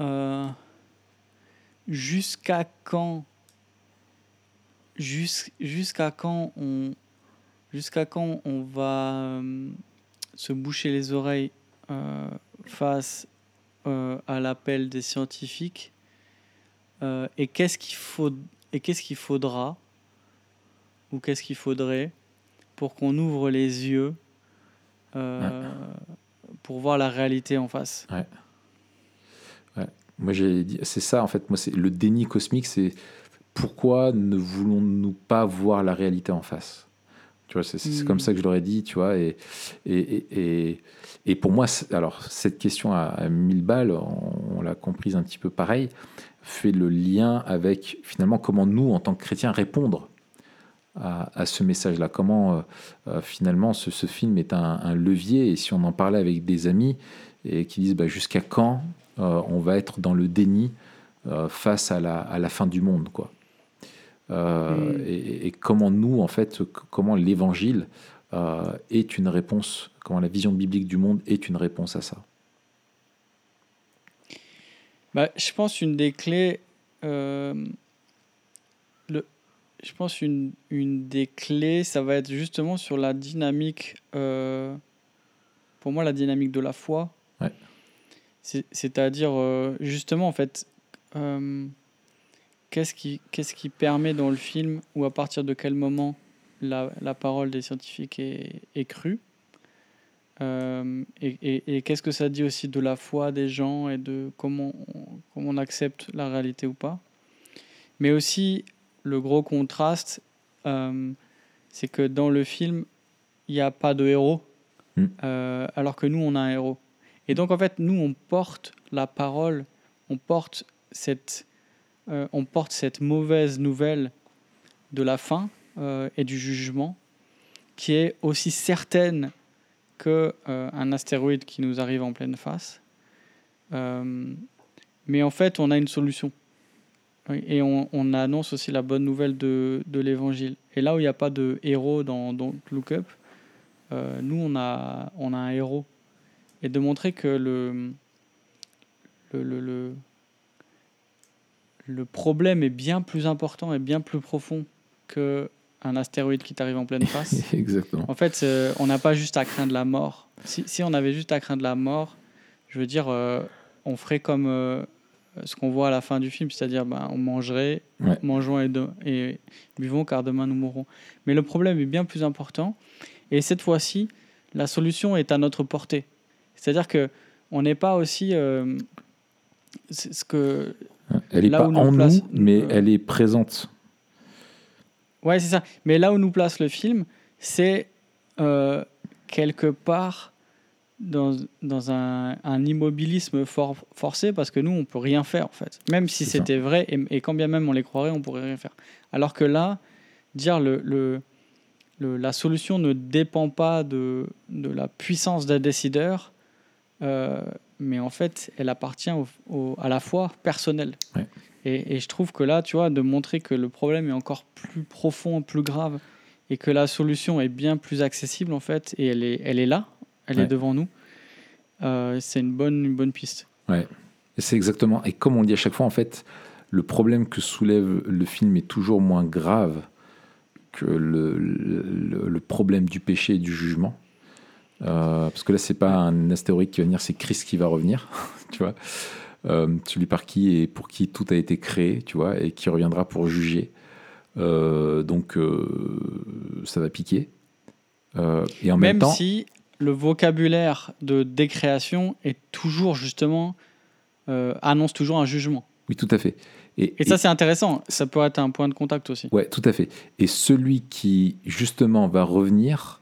euh, jusqu'à quand, jusqu'à quand on, jusqu'à quand on va euh, se boucher les oreilles euh, face euh, à l'appel des scientifiques euh, et qu'est-ce qu'il faut et qu'est-ce qu'il faudra ou qu'est-ce qu'il faudrait pour qu'on ouvre les yeux pour voir la réalité en face? Moi, j'ai c'est ça en fait. Moi, c'est le déni cosmique. C'est pourquoi ne voulons-nous pas voir la réalité en face? Tu vois, c'est, c'est Mm. comme ça que je l'aurais dit, tu vois. Et, et, et, et, et pour moi, alors cette question à, à 1000 balles, on, on l'a comprise un petit peu pareil, fait le lien avec finalement comment nous, en tant que chrétiens, répondre à, à ce message-là. Comment euh, euh, finalement ce, ce film est un, un levier. Et si on en parlait avec des amis et qui disent bah, jusqu'à quand euh, on va être dans le déni euh, face à la, à la fin du monde, quoi? Euh, Mm. et, et comment nous, en fait, comment l'évangile euh, est une réponse, comment la vision biblique du monde est une réponse à ça? Bah, je pense une des clés, euh, le, je pense une, une des clés, ça va être justement sur la dynamique, pour moi la dynamique de la foi. Ouais. C'est- C'est-à-dire justement en fait, qu'est-ce qui, qu'est-ce qui permet dans le film ou à partir de quel moment la, la parole des scientifiques est, est crue euh, et, et- et qu'est-ce que ça dit aussi de la foi des gens et de comment on, comment on accepte la réalité ou pas. Mais aussi, le gros contraste, euh, c'est que dans le film, il n'y a pas de héros, Mm. euh, alors que nous, on a un héros. Et donc, en fait, nous, on porte la parole, on porte cette, euh, on porte cette mauvaise nouvelle de la fin euh, et du jugement, qui est aussi certaine que euh, un astéroïde qui nous arrive en pleine face. Mais en fait, on a une solution. Et on, on annonce aussi la bonne nouvelle de, l'évangile. Et là où il n'y a pas de héros dans Look Up, nous, on a, un héros. Et de montrer que le, le, le, le problème est bien plus important et bien plus profond que un astéroïde qui t'arrive en pleine face. Exactement. En fait, euh, on n'a pas juste à craindre la mort. Si, si on avait juste à craindre la mort, je veux dire, euh, on ferait comme euh, ce qu'on voit à la fin du film, c'est-à-dire ben, on mangerait, Ouais. mangeons et, de- et buvons car demain nous mourrons. Mais le problème est bien plus important. Et cette fois-ci, la solution est à notre portée. C'est-à-dire que on n'est pas aussi euh, ce que Elle n'est pas en place- nous, mais euh, elle est présente. Ouais, c'est ça. Mais là où nous place le film, c'est euh, quelque part dans, dans un, un immobilisme for- forcé parce que nous, on peut rien faire en fait. Même si c'était vrai, et, et quand bien même on les croirait, on pourrait rien faire. Alors que là, dire le, le, le- la solution ne dépend pas de, de la puissance d'un décideur, euh, mais en fait, elle appartient au- au- à la foi personnelle. Ouais. Et, et je trouve que là, tu vois, de montrer que le problème est encore plus profond, plus grave, et que la solution est bien plus accessible, en fait, et elle est, elle est là, elle Ouais. est devant nous, euh, c'est une bonne, une bonne piste. Et c'est exactement. Et comme on le dit à chaque fois, en fait, le problème que soulève le film est toujours moins grave que le, le- le problème du péché et du jugement. Euh, parce que là, c'est pas un astéroïde qui va venir, c'est Christ qui va revenir, tu vois. Euh, celui par qui et pour qui tout a été créé, tu vois, et qui reviendra pour juger. Euh, donc, ça va piquer. Et en même, Même temps, si le vocabulaire de décréation est toujours, justement, annonce toujours un jugement. oui, tout à fait. Et ça, c'est intéressant. Ça peut être un point de contact aussi. Ouais, tout à fait. Et celui qui, justement, va revenir,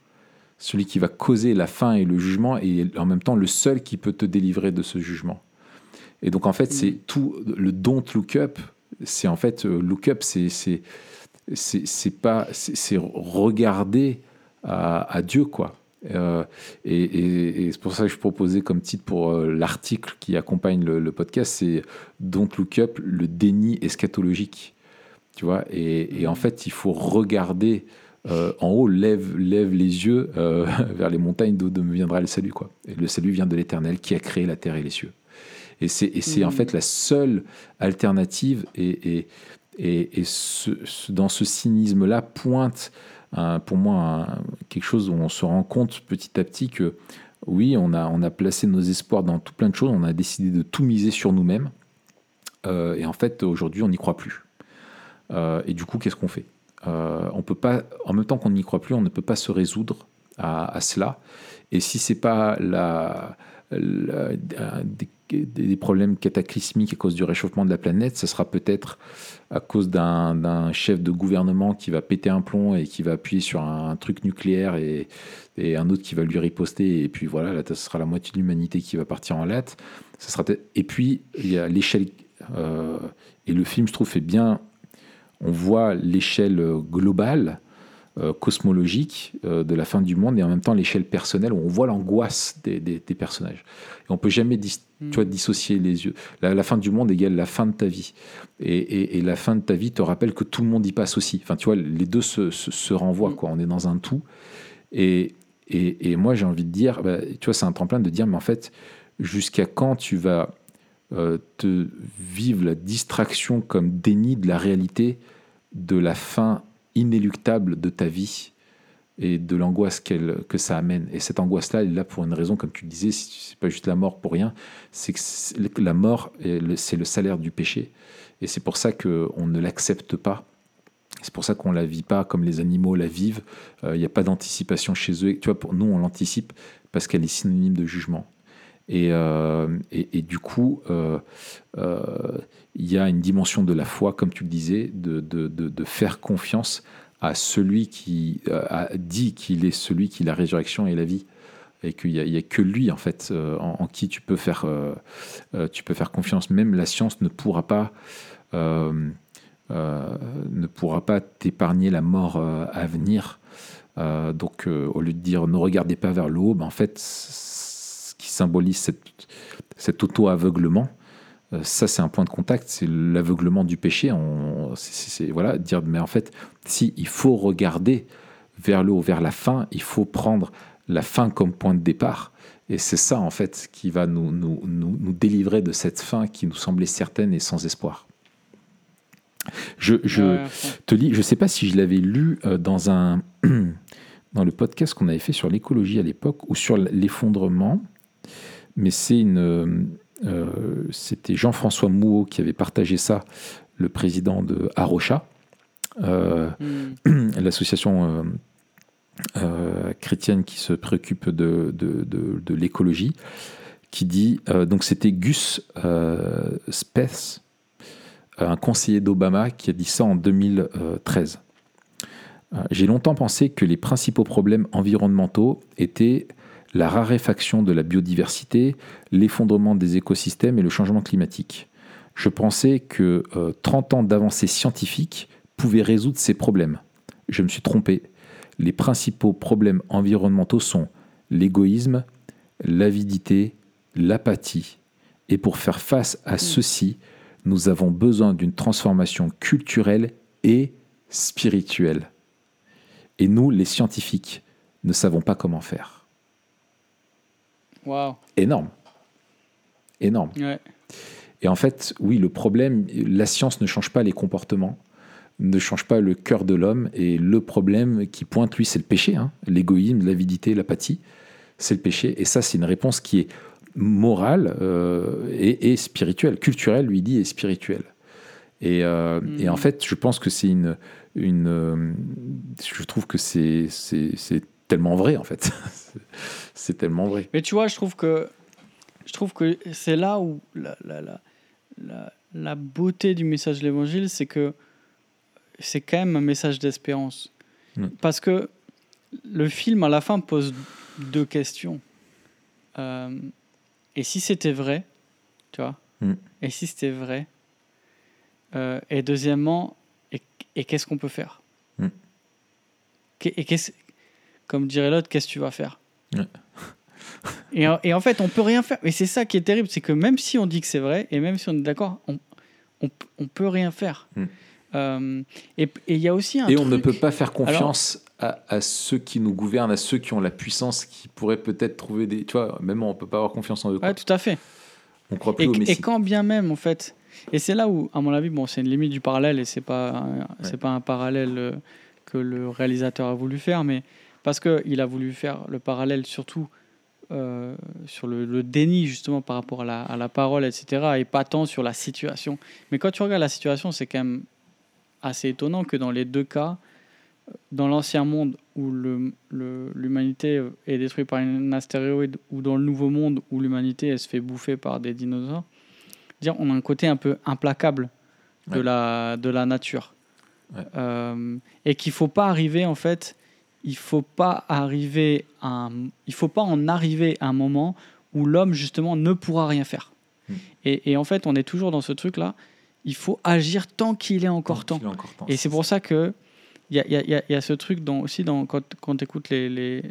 celui qui va causer la fin et le jugement, est en même temps le seul qui peut te délivrer de ce jugement. Et donc, en fait, c'est tout le don't look up. C'est en fait, euh, look up, c'est c'est c'est pas c'est regarder à, à Dieu quoi. Euh, et, c'est pour ça que je proposais comme titre pour euh, l'article qui accompagne le, podcast, c'est Don't Look Up, le déni eschatologique. Tu vois et, en fait, il faut regarder euh, en haut, lève, lève les yeux vers les montagnes d'où me viendra le salut. Quoi. Et le salut vient de l'Éternel qui a créé la terre et les cieux. Et c'est en mmh. fait la seule alternative. Et, et, dans ce cynisme-là pointe pour moi quelque chose où on se rend compte petit à petit que oui, on a, on a placé nos espoirs dans tout plein de choses, on a décidé de tout miser sur nous-mêmes. Euh, et en fait, aujourd'hui, on n'y croit plus. Euh, et du coup, qu'est-ce qu'on fait? Euh, On peut pas, en même temps qu'on n'y croit plus, on ne peut pas se résoudre à, cela. Et si c'est pas des problèmes cataclysmiques à cause du réchauffement de la planète, ce sera peut-être à cause d'un chef de gouvernement qui va péter un plomb et qui va appuyer sur un, truc nucléaire et, et, un autre qui va lui riposter. Et puis voilà, là, ce sera la moitié de l'humanité qui va partir en latte. Ça sera et puis, il y a l'échelle. Euh, et le film, je trouve, fait bien. On voit l'échelle globale euh, cosmologique euh, de la fin du monde et en même temps l'échelle personnelle où on voit l'angoisse des, des, personnages. Et on peut jamais dis, tu vois, hmm. dissocier les yeux. La, fin du monde égale la fin de ta vie. Et, et, la fin de ta vie te rappelle que tout le monde y passe aussi. Enfin, tu vois, les deux se, se, renvoient. Hmm. Quoi. On est dans un tout. Et, et moi, j'ai envie de dire, bah, tu vois, c'est un tremplin de dire, mais en fait, jusqu'à quand tu vas euh, te vivre la distraction comme déni de la réalité de la fin inéluctable de ta vie et de l'angoisse que ça amène. Et cette angoisse-là, elle est là pour une raison, comme tu le disais, c'est pas juste la mort pour rien, c'est que la mort, c'est le salaire du péché. Et c'est pour ça qu'on ne l'accepte pas. C'est pour ça qu'on la vit pas comme les animaux la vivent. Euh, il n'y a pas d'anticipation chez eux. Tu vois, pour nous, on l'anticipe parce qu'elle est synonyme de jugement. Et, euh, et, du coup, euh, il y a une dimension de la foi, comme tu le disais, de, faire confiance à celui qui euh, a dit qu'il est celui qui la résurrection et la vie. Et qu'il n'y a, que lui en fait euh, en, qui tu peux faire euh, confiance. Même la science ne pourra pas ne pourra pas t'épargner la mort à venir. Donc au lieu de dire ne regardez pas vers le haut ben, en fait symbolise cette, cet auto-aveuglement euh, ça c'est un point de contact, c'est l'aveuglement du péché. C'est voilà, dire mais en fait, si il faut regarder vers le haut, vers la fin, il faut prendre la fin comme point de départ. Et c'est ça en fait qui va nous, nous, nous, délivrer de cette fin qui nous semblait certaine et sans espoir. Je, je te lis, je ne sais pas si je l'avais lu euh, dans, un, dans le podcast qu'on avait fait sur l'écologie à l'époque ou sur l'effondrement, mais c'est une euh, c'était Jean-François Mouot qui avait partagé ça, le président de Arocha, euh, hmm. l'association euh, chrétienne qui se préoccupe de, de, l'écologie, qui dit, donc c'était Gus Speth, un conseiller d'Obama, qui a dit ça en 2013. J'ai longtemps pensé que les principaux problèmes environnementaux étaient la raréfaction de la biodiversité, l'effondrement des écosystèmes et le changement climatique. Je pensais que 30 euh, ans d'avancées scientifiques pouvaient résoudre ces problèmes. Je me suis trompé. Les principaux problèmes environnementaux sont l'égoïsme, l'avidité, l'apathie. Et pour faire face à mm. ceci, nous avons besoin d'une transformation culturelle et spirituelle. Et nous, les scientifiques, ne savons pas comment faire. Énorme. Énorme. Et en fait, oui, le problème, la science ne change pas les comportements, ne change pas le cœur de l'homme. Et le problème qui pointe, lui, c'est le péché. Hein. L'égoïsme, l'avidité, l'apathie, c'est le péché. Et ça, c'est une réponse qui est morale euh, et, spirituelle. Culturelle, lui dit, et spirituelle. Et, euh, et, en mm. fait, je pense que c'est une, une. Euh, je trouve que c'est tellement vrai, en fait. c'est tellement vrai. Mais tu vois, je trouve que, je trouve que c'est là où la, la, la, la, beauté du message de l'évangile, c'est que c'est quand même un message d'espérance. Mm. Parce que le film, à la fin, pose deux questions. Euh, et si c'était vrai, tu vois mm. Et si c'était vrai euh, Et deuxièmement, et, et qu'est-ce qu'on peut faire? Mm. Et qu'est-ce comme dirait l'autre, qu'est-ce que tu vas faire et, en- et en fait, on peut rien faire. Et c'est ça qui est terrible, c'est que même si on dit que c'est vrai, et même si on est d'accord, on, on, on peut rien faire. Mm. Euh, et et il y a aussi un Et on ne peut pas faire confiance à, à ceux qui nous gouvernent, à ceux qui ont la puissance, qui pourraient peut-être trouver des. Tu vois, même on peut pas avoir confiance en eux. Ouais, tout à fait. On croit plus Et, au et Messie. quand bien même, en fait, et c'est là où, à mon avis, bon, c'est une limite du parallèle et c'est pas, pas un parallèle euh, que le réalisateur a voulu faire, mais parce que il a voulu faire le parallèle surtout euh, sur le, le déni justement par rapport à la, à la parole, etc., et pas tant sur la situation. Mais quand tu regardes la situation, c'est quand même assez étonnant que dans les deux cas, dans l'ancien monde où le- le- l'humanité est détruite par un astéroïde, ou dans le nouveau monde où l'humanité se fait bouffer par des dinosaures, dire on a un côté un peu implacable de, Ouais. la, de la nature. Ouais. Euh, et qu'il faut pas arriver en fait, il faut pas arriver à un- il faut pas en arriver à un moment où l'homme justement ne pourra rien faire. Mm. Et, et en fait, on est toujours dans ce truc là. Il faut agir tant qu'il est encore temps. Il est encore temps. Et c'est pour ça que il y y y y a ce truc dans, aussi dans, quand, quand tu écoutes les, les,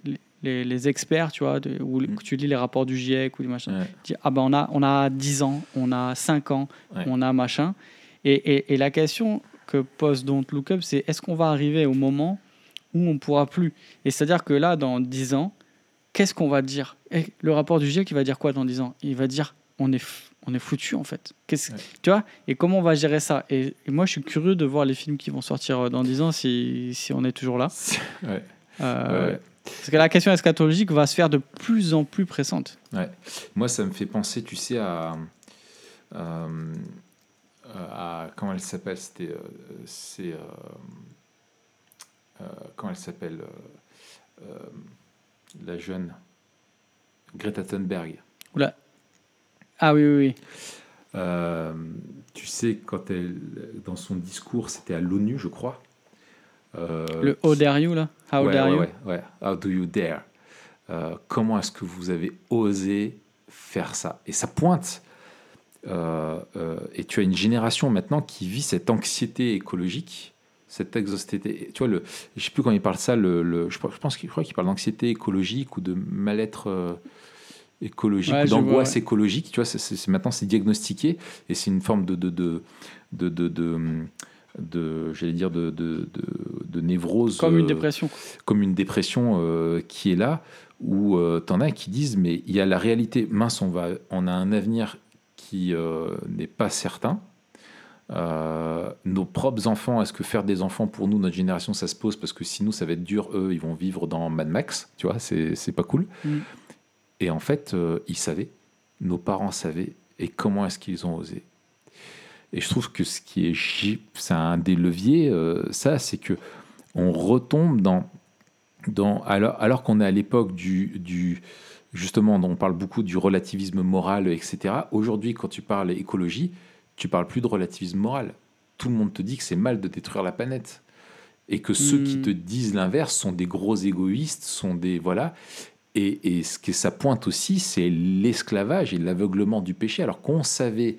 les, les experts, tu vois, de- ou Mm. que tu lis les rapports du GIEC ou des machins, Ouais. tu dis, ah ben on a, on a 10 ans, on a 5 ans, Ouais. on a machin. Et, et, et la question que pose Don't Look Up, c'est est-ce qu'on va arriver au moment où on pourra plus Et c'est-à-dire que là, dans 10 ans, qu'est-ce qu'on va dire? Et Le rapport du GIEC, il va dire quoi dans 10 ans? Il va dire on est, on est foutu en fait. Qu'est-ce, Ouais. Tu vois? Et comment on va gérer ça? Et, et moi, je suis curieux de voir les films qui vont sortir euh, dans 10 ans si, si on est toujours là. Ouais. Euh, Ouais. Parce que la question eschatologique va se faire de plus en plus pressante. Moi, ça me fait penser, tu sais, à. euh, à comment elle s'appelle? C'était. c'est. Euh, euh, comment elle s'appelle euh, euh, La jeune. Greta Thunberg. Ah oui, oui, oui. Euh, tu sais, quand elle. Dans son discours, c'était à l'ONU, je crois. Euh, Le How dare you, là? How ouais, dare ouais, you? ouais, ouais. How do you dare? Euh, Comment est-ce que vous avez osé faire ça? Et ça pointe. Et tu as une génération maintenant qui vit cette anxiété écologique, cette anxiété. Tu vois, le, je sais plus quand il parle ça. Le, le- je, pense qu'il je crois qu'il parle d'anxiété écologique ou de mal-être euh, écologique Ouais, ou d'angoisse ouais. écologique. Tu vois, maintenant c'est diagnostiqué et c'est une forme de de de de, de, de- de- j'allais dire de, de, de, de névrose Comme une euh, dépression. comme une dépression euh, qui est là, où euh, t'en as qui disent mais il y a la réalité, mince, on, va, on a un avenir qui n'est pas certain. Euh, nos propres enfants, est-ce que faire des enfants pour nous, notre génération, ça se pose parce que sinon ça va être dur, eux, ils vont vivre dans Mad Max, tu vois, c'est c'est pas cool. Mm. Et en fait, euh, ils savaient, nos parents savaient, et comment est-ce qu'ils ont osé Et je trouve que ce qui est, c'est un des leviers, euh, ça, c'est que on retombe dans, dans alors, alors qu'on est à l'époque du, du, justement, on parle beaucoup du relativisme moral, etc. Aujourd'hui, quand tu parles écologie, tu parles plus de relativisme moral. Tout le monde te dit que c'est mal de détruire la planète. Et que ceux qui Hmm. te disent l'inverse sont des gros égoïstes, sont des. Voilà. Et, et ce que ça pointe aussi, c'est l'esclavage et l'aveuglement du péché. Alors qu'on savait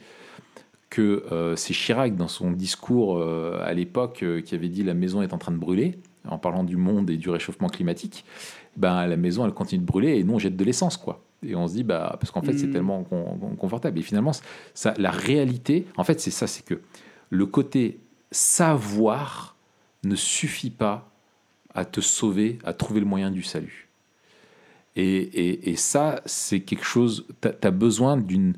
que euh, c'est Chirac, dans son discours euh, à l'époque, euh, qui avait dit la maison est en train de brûler, en parlant du monde et du réchauffement climatique, ben, la maison, elle continue de brûler et nous, on jette de l'essence, quoi. Et on se dit, bah, parce qu'en fait, c'est Mm. tellement con- con- confortable. Et finalement, ça, la réalité, en fait, c'est ça, c'est que le côté savoir ne suffit pas à te sauver, à trouver le moyen du salut. Et, et- et ça, c'est quelque chose, tu as, besoin d'une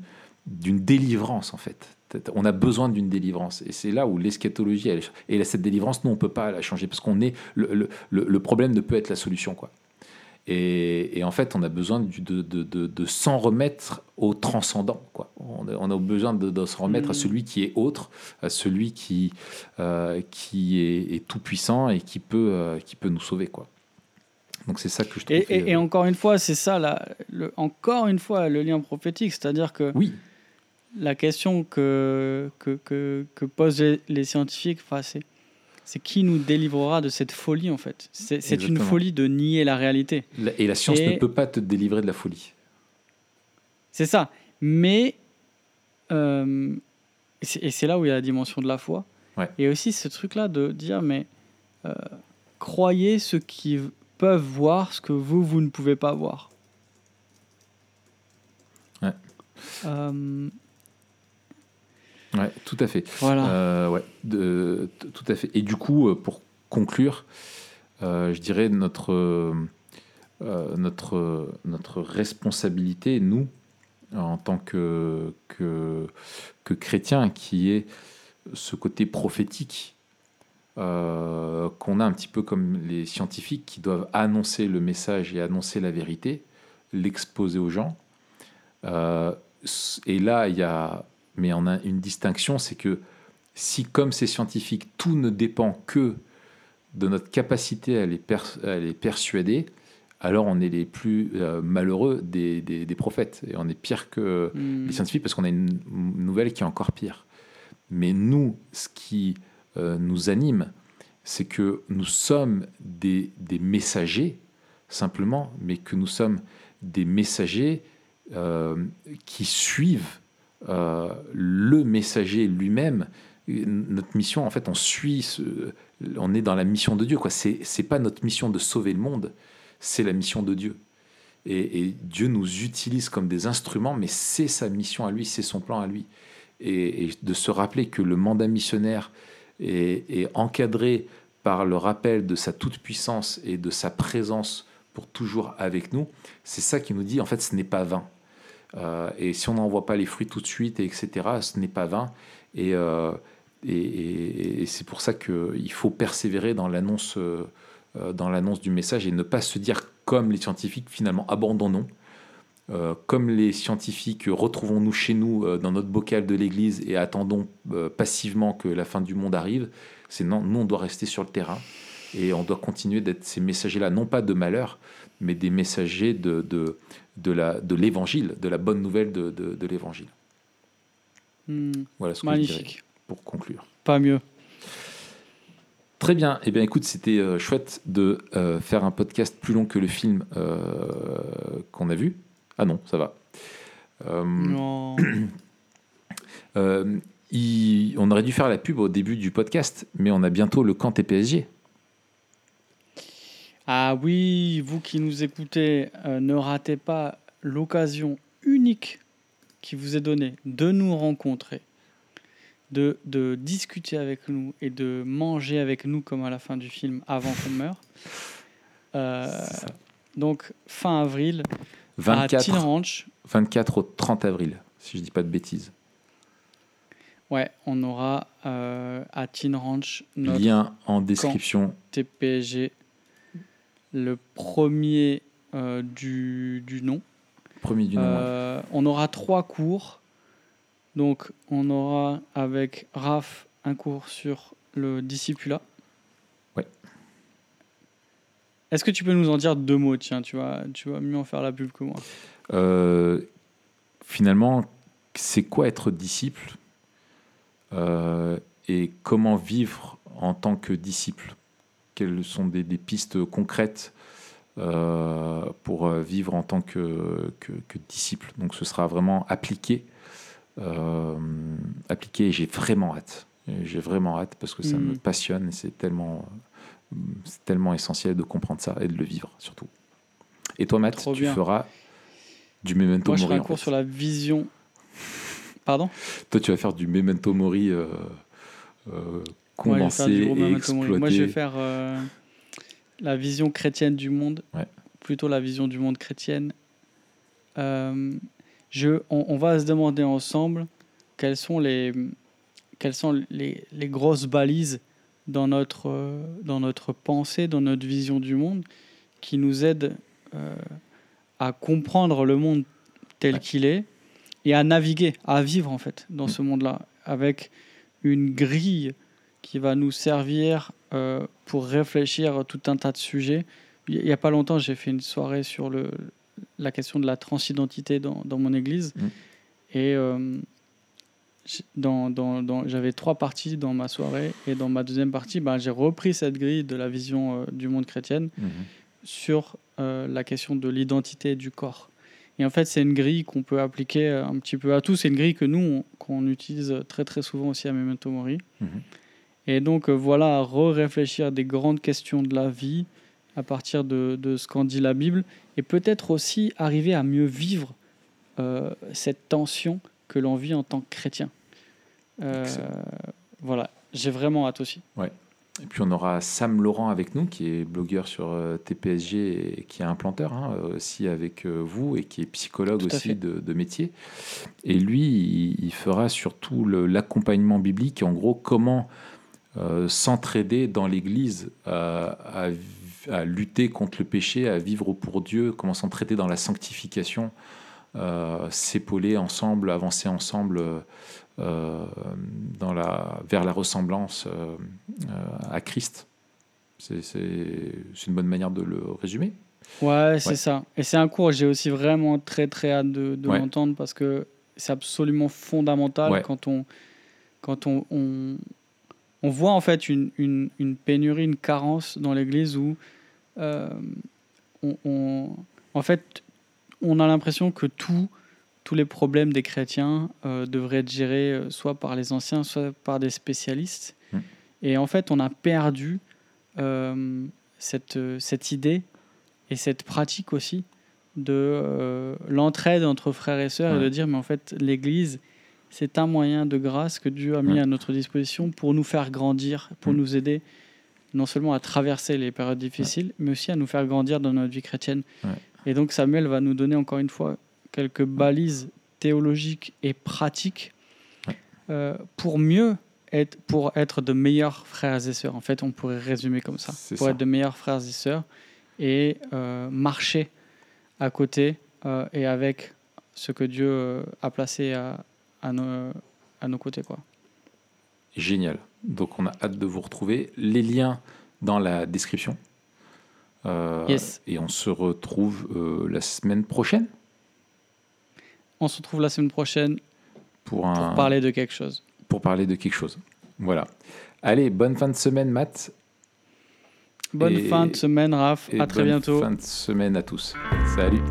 d'une délivrance, en fait. On a besoin d'une délivrance. Et c'est là où l'eschatologie, elle- et cette délivrance, nous, on ne peut pas la changer, parce qu'on est, le- le- le problème ne peut être la solution, quoi. Et, et en fait, on a besoin de, de, de, de s'en remettre au transcendant. Quoi. On, a, on a besoin de, s'en remettre à Mhm. celui qui est autre, à celui qui, euh, qui est, est tout puissant et qui peut, euh, qui peut nous sauver. Quoi. Donc c'est ça que je trouve. Et, et- et encore une fois, c'est ça, là, le, encore une fois, le lien prophétique. C'est-à-dire que Oui, la question que, que, que, que posent les, les scientifiques, enfin, c'est, c'est qui nous délivrera de cette folie, en fait? C'est, une folie de nier la réalité. la- et la science Et- ne peut pas te délivrer de la folie. C'est ça. Mais, euh, et c'est- là où il y a la dimension de la foi. Ouais. Et aussi ce truc-là de dire, mais euh, croyez ceux qui peuvent voir ce que vous, vous ne pouvez pas voir. Ouais. Euh, Ouais, tout à fait. Voilà. Euh, ouais, de- t- tout à fait. Et du coup, euh, pour conclure, euh, je dirais notre, euh, notre, notre responsabilité, nous, en tant que, que, que chrétiens, qui est ce côté prophétique qu'on a un petit peu comme les scientifiques qui doivent annoncer le message et annoncer la vérité, l'exposer aux gens. Et là, il y a, mais on a une distinction, c'est que si, comme ces scientifiques, tout ne dépend que de notre capacité à les, à les persuader, alors on est les plus euh, malheureux des, des- des prophètes. Et on est pire que hmm, les scientifiques parce qu'on a une une nouvelle qui est encore pire. Mais nous, ce qui euh, nous anime, c'est que nous sommes des, des messagers, simplement, mais que nous sommes des messagers euh, qui suivent euh, le messager lui-même. Notre mission, en fait, on suit, on est dans la mission de Dieu. quoi. C'est pas notre mission de sauver le monde, c'est la mission de Dieu. Et, Dieu nous utilise comme des instruments, mais c'est sa mission à lui, c'est son plan à lui. Et, de se rappeler que le mandat missionnaire est encadré par le rappel de sa toute-puissance et de sa présence pour toujours avec nous, c'est ça qui nous dit, en fait, ce n'est pas vain. Euh, et si on n'en voit pas les fruits tout de suite, et etc., ce n'est pas vain. Et, euh, c'est pour ça qu'il faut persévérer dans l'annonce euh, dans l'annonce du message et ne pas se dire comme les scientifiques, finalement, abandonnons. Comme les scientifiques, retrouvons-nous chez nous dans notre bocal de l'église et attendons passivement que la fin du monde arrive. Non, nous, on doit rester sur le terrain et on doit continuer d'être ces messagers-là, non pas de malheur, mais des messagers de, de, la, de l'évangile, de la bonne nouvelle de, de, de l'évangile. hmm, Voilà ce que je dirais magnifique. pour conclure. Pas mieux. Très bien. Eh bien, écoute, c'était euh, chouette de euh, faire un podcast plus long que le film euh, qu'on a vu. Ah non, ça va. Non. il- on aurait dû faire la pub au début du podcast, mais on a bientôt le camp TPSG. Ah oui, vous qui nous écoutez, euh, ne ratez pas l'occasion unique qui vous est donnée de nous rencontrer, de, de discuter avec nous et de manger avec nous comme à la fin du film avant qu'on meure. Euh, donc fin avril à 24, Teen Ranch, 24 au 30 avril, si je dis pas de bêtises. ouais, on aura euh, à Teen Ranch notre Lien en description. TPG, le premier euh, du, du nom. Premier du nom. ouais. Euh, on aura trois cours. Donc, on aura avec Raph un cours sur le discipulat. Ouais. Est-ce que tu peux nous en dire deux mots Tiens, tu vas, tu vas mieux en faire la pub que moi. Euh, finalement, c'est quoi être disciple? Et comment vivre en tant que disciple? Quelles sont des, des pistes concrètes euh, pour euh, vivre en tant que, que, que disciple Donc ce sera vraiment appliqué. euh, appliqué et j'ai vraiment hâte. J'ai vraiment hâte parce que ça Mhm. me passionne et c'est tellement, c'est tellement essentiel de comprendre ça et de le vivre surtout. Et toi, Matt, Trop tu bien. feras du memento Moi, je mori. ferai un cours fait. sur la vision. Pardon? Toi, tu vas faire du memento mori euh, euh, Ouais, gros et exploité. Moi, je vais faire euh, la vision chrétienne du monde. Ouais. Plutôt la vision du monde chrétienne. Euh, je, on, on va se demander ensemble quelles sont les, quelles sont les, les grosses balises dans notre, euh, dans notre pensée, dans notre vision du monde, qui nous aident à comprendre le monde tel Ouais. qu'il est et à naviguer, à vivre en fait dans Mm. ce monde-là, avec une grille qui va nous servir euh, pour réfléchir à tout un tas de sujets. Il n'y a pas longtemps, j'ai fait une soirée sur le, la question de la transidentité dans, dans mon église. Mm. Et euh, j'ai- dans, dans, dans- j'avais trois parties dans ma soirée. Et dans ma deuxième partie, ben, j'ai repris cette grille de la vision euh, du monde chrétienne Mhm. sur la question de l'identité du corps. Et en fait, c'est une grille qu'on peut appliquer un petit peu à tout. C'est une grille que nous, on- qu'on utilise très très souvent aussi à Memento Mori. Mhm. Et donc, euh, voilà, à re-réfléchir des grandes questions de la vie à partir de, de ce qu'en dit la Bible. Et peut-être aussi arriver à mieux vivre euh, cette tension que l'on vit en tant que chrétien. Euh, voilà, j'ai vraiment hâte aussi. Ouais. Et puis on aura Sam Laurent avec nous, qui est blogueur sur TPSG et qui est implanteur hein, aussi avec vous et qui est psychologue aussi de, de, métier. Et lui, il, fera surtout l'accompagnement biblique, en gros comment s'entraider dans l'Église à, à, lutter contre le péché, à vivre pour Dieu, comment s'entraider dans la sanctification euh, s'épauler ensemble, avancer ensemble euh, dans la, vers la ressemblance euh, à Christ. C'est une bonne manière de le résumer. Ouais, c'est ça. Et c'est un cours, j'ai aussi vraiment très très hâte de, de l'entendre parce que c'est absolument fondamental quand on quand on, on, on, voit en fait une, une, une, pénurie, une carence dans l'Église où on, on, en fait on a l'impression que tout, tous les problèmes des chrétiens euh, devraient être gérés euh, soit par les anciens, soit par des spécialistes. Mm. Et en fait, on a perdu euh, cette, cette idée et cette pratique aussi de l'entraide entre frères et sœurs et de dire, mais en fait, l'Église, c'est un moyen de grâce que Dieu a mis à notre disposition pour nous faire grandir, pour mm. nous aider non seulement à traverser les périodes difficiles, mais aussi à nous faire grandir dans notre vie chrétienne. Et donc Samuel va nous donner encore une fois quelques balises théologiques et pratiques euh, pour mieux être, pour être de meilleurs frères et sœurs. En fait, on pourrait résumer comme ça. Pour être de meilleurs frères et sœurs et euh, marcher à côté euh, et avec ce que Dieu a placé à, à, nos, à nos côtés. Quoi. Génial. Donc on a hâte de vous retrouver. Les liens dans la description. Euh, et on se retrouve euh, la semaine prochaine. On se retrouve la semaine prochaine pour, parler de quelque chose. Pour parler de quelque chose. Voilà. Allez, bonne fin de semaine, Matt. Bonne fin de semaine, Raph. À très bientôt. Bonne fin de semaine à tous. Salut.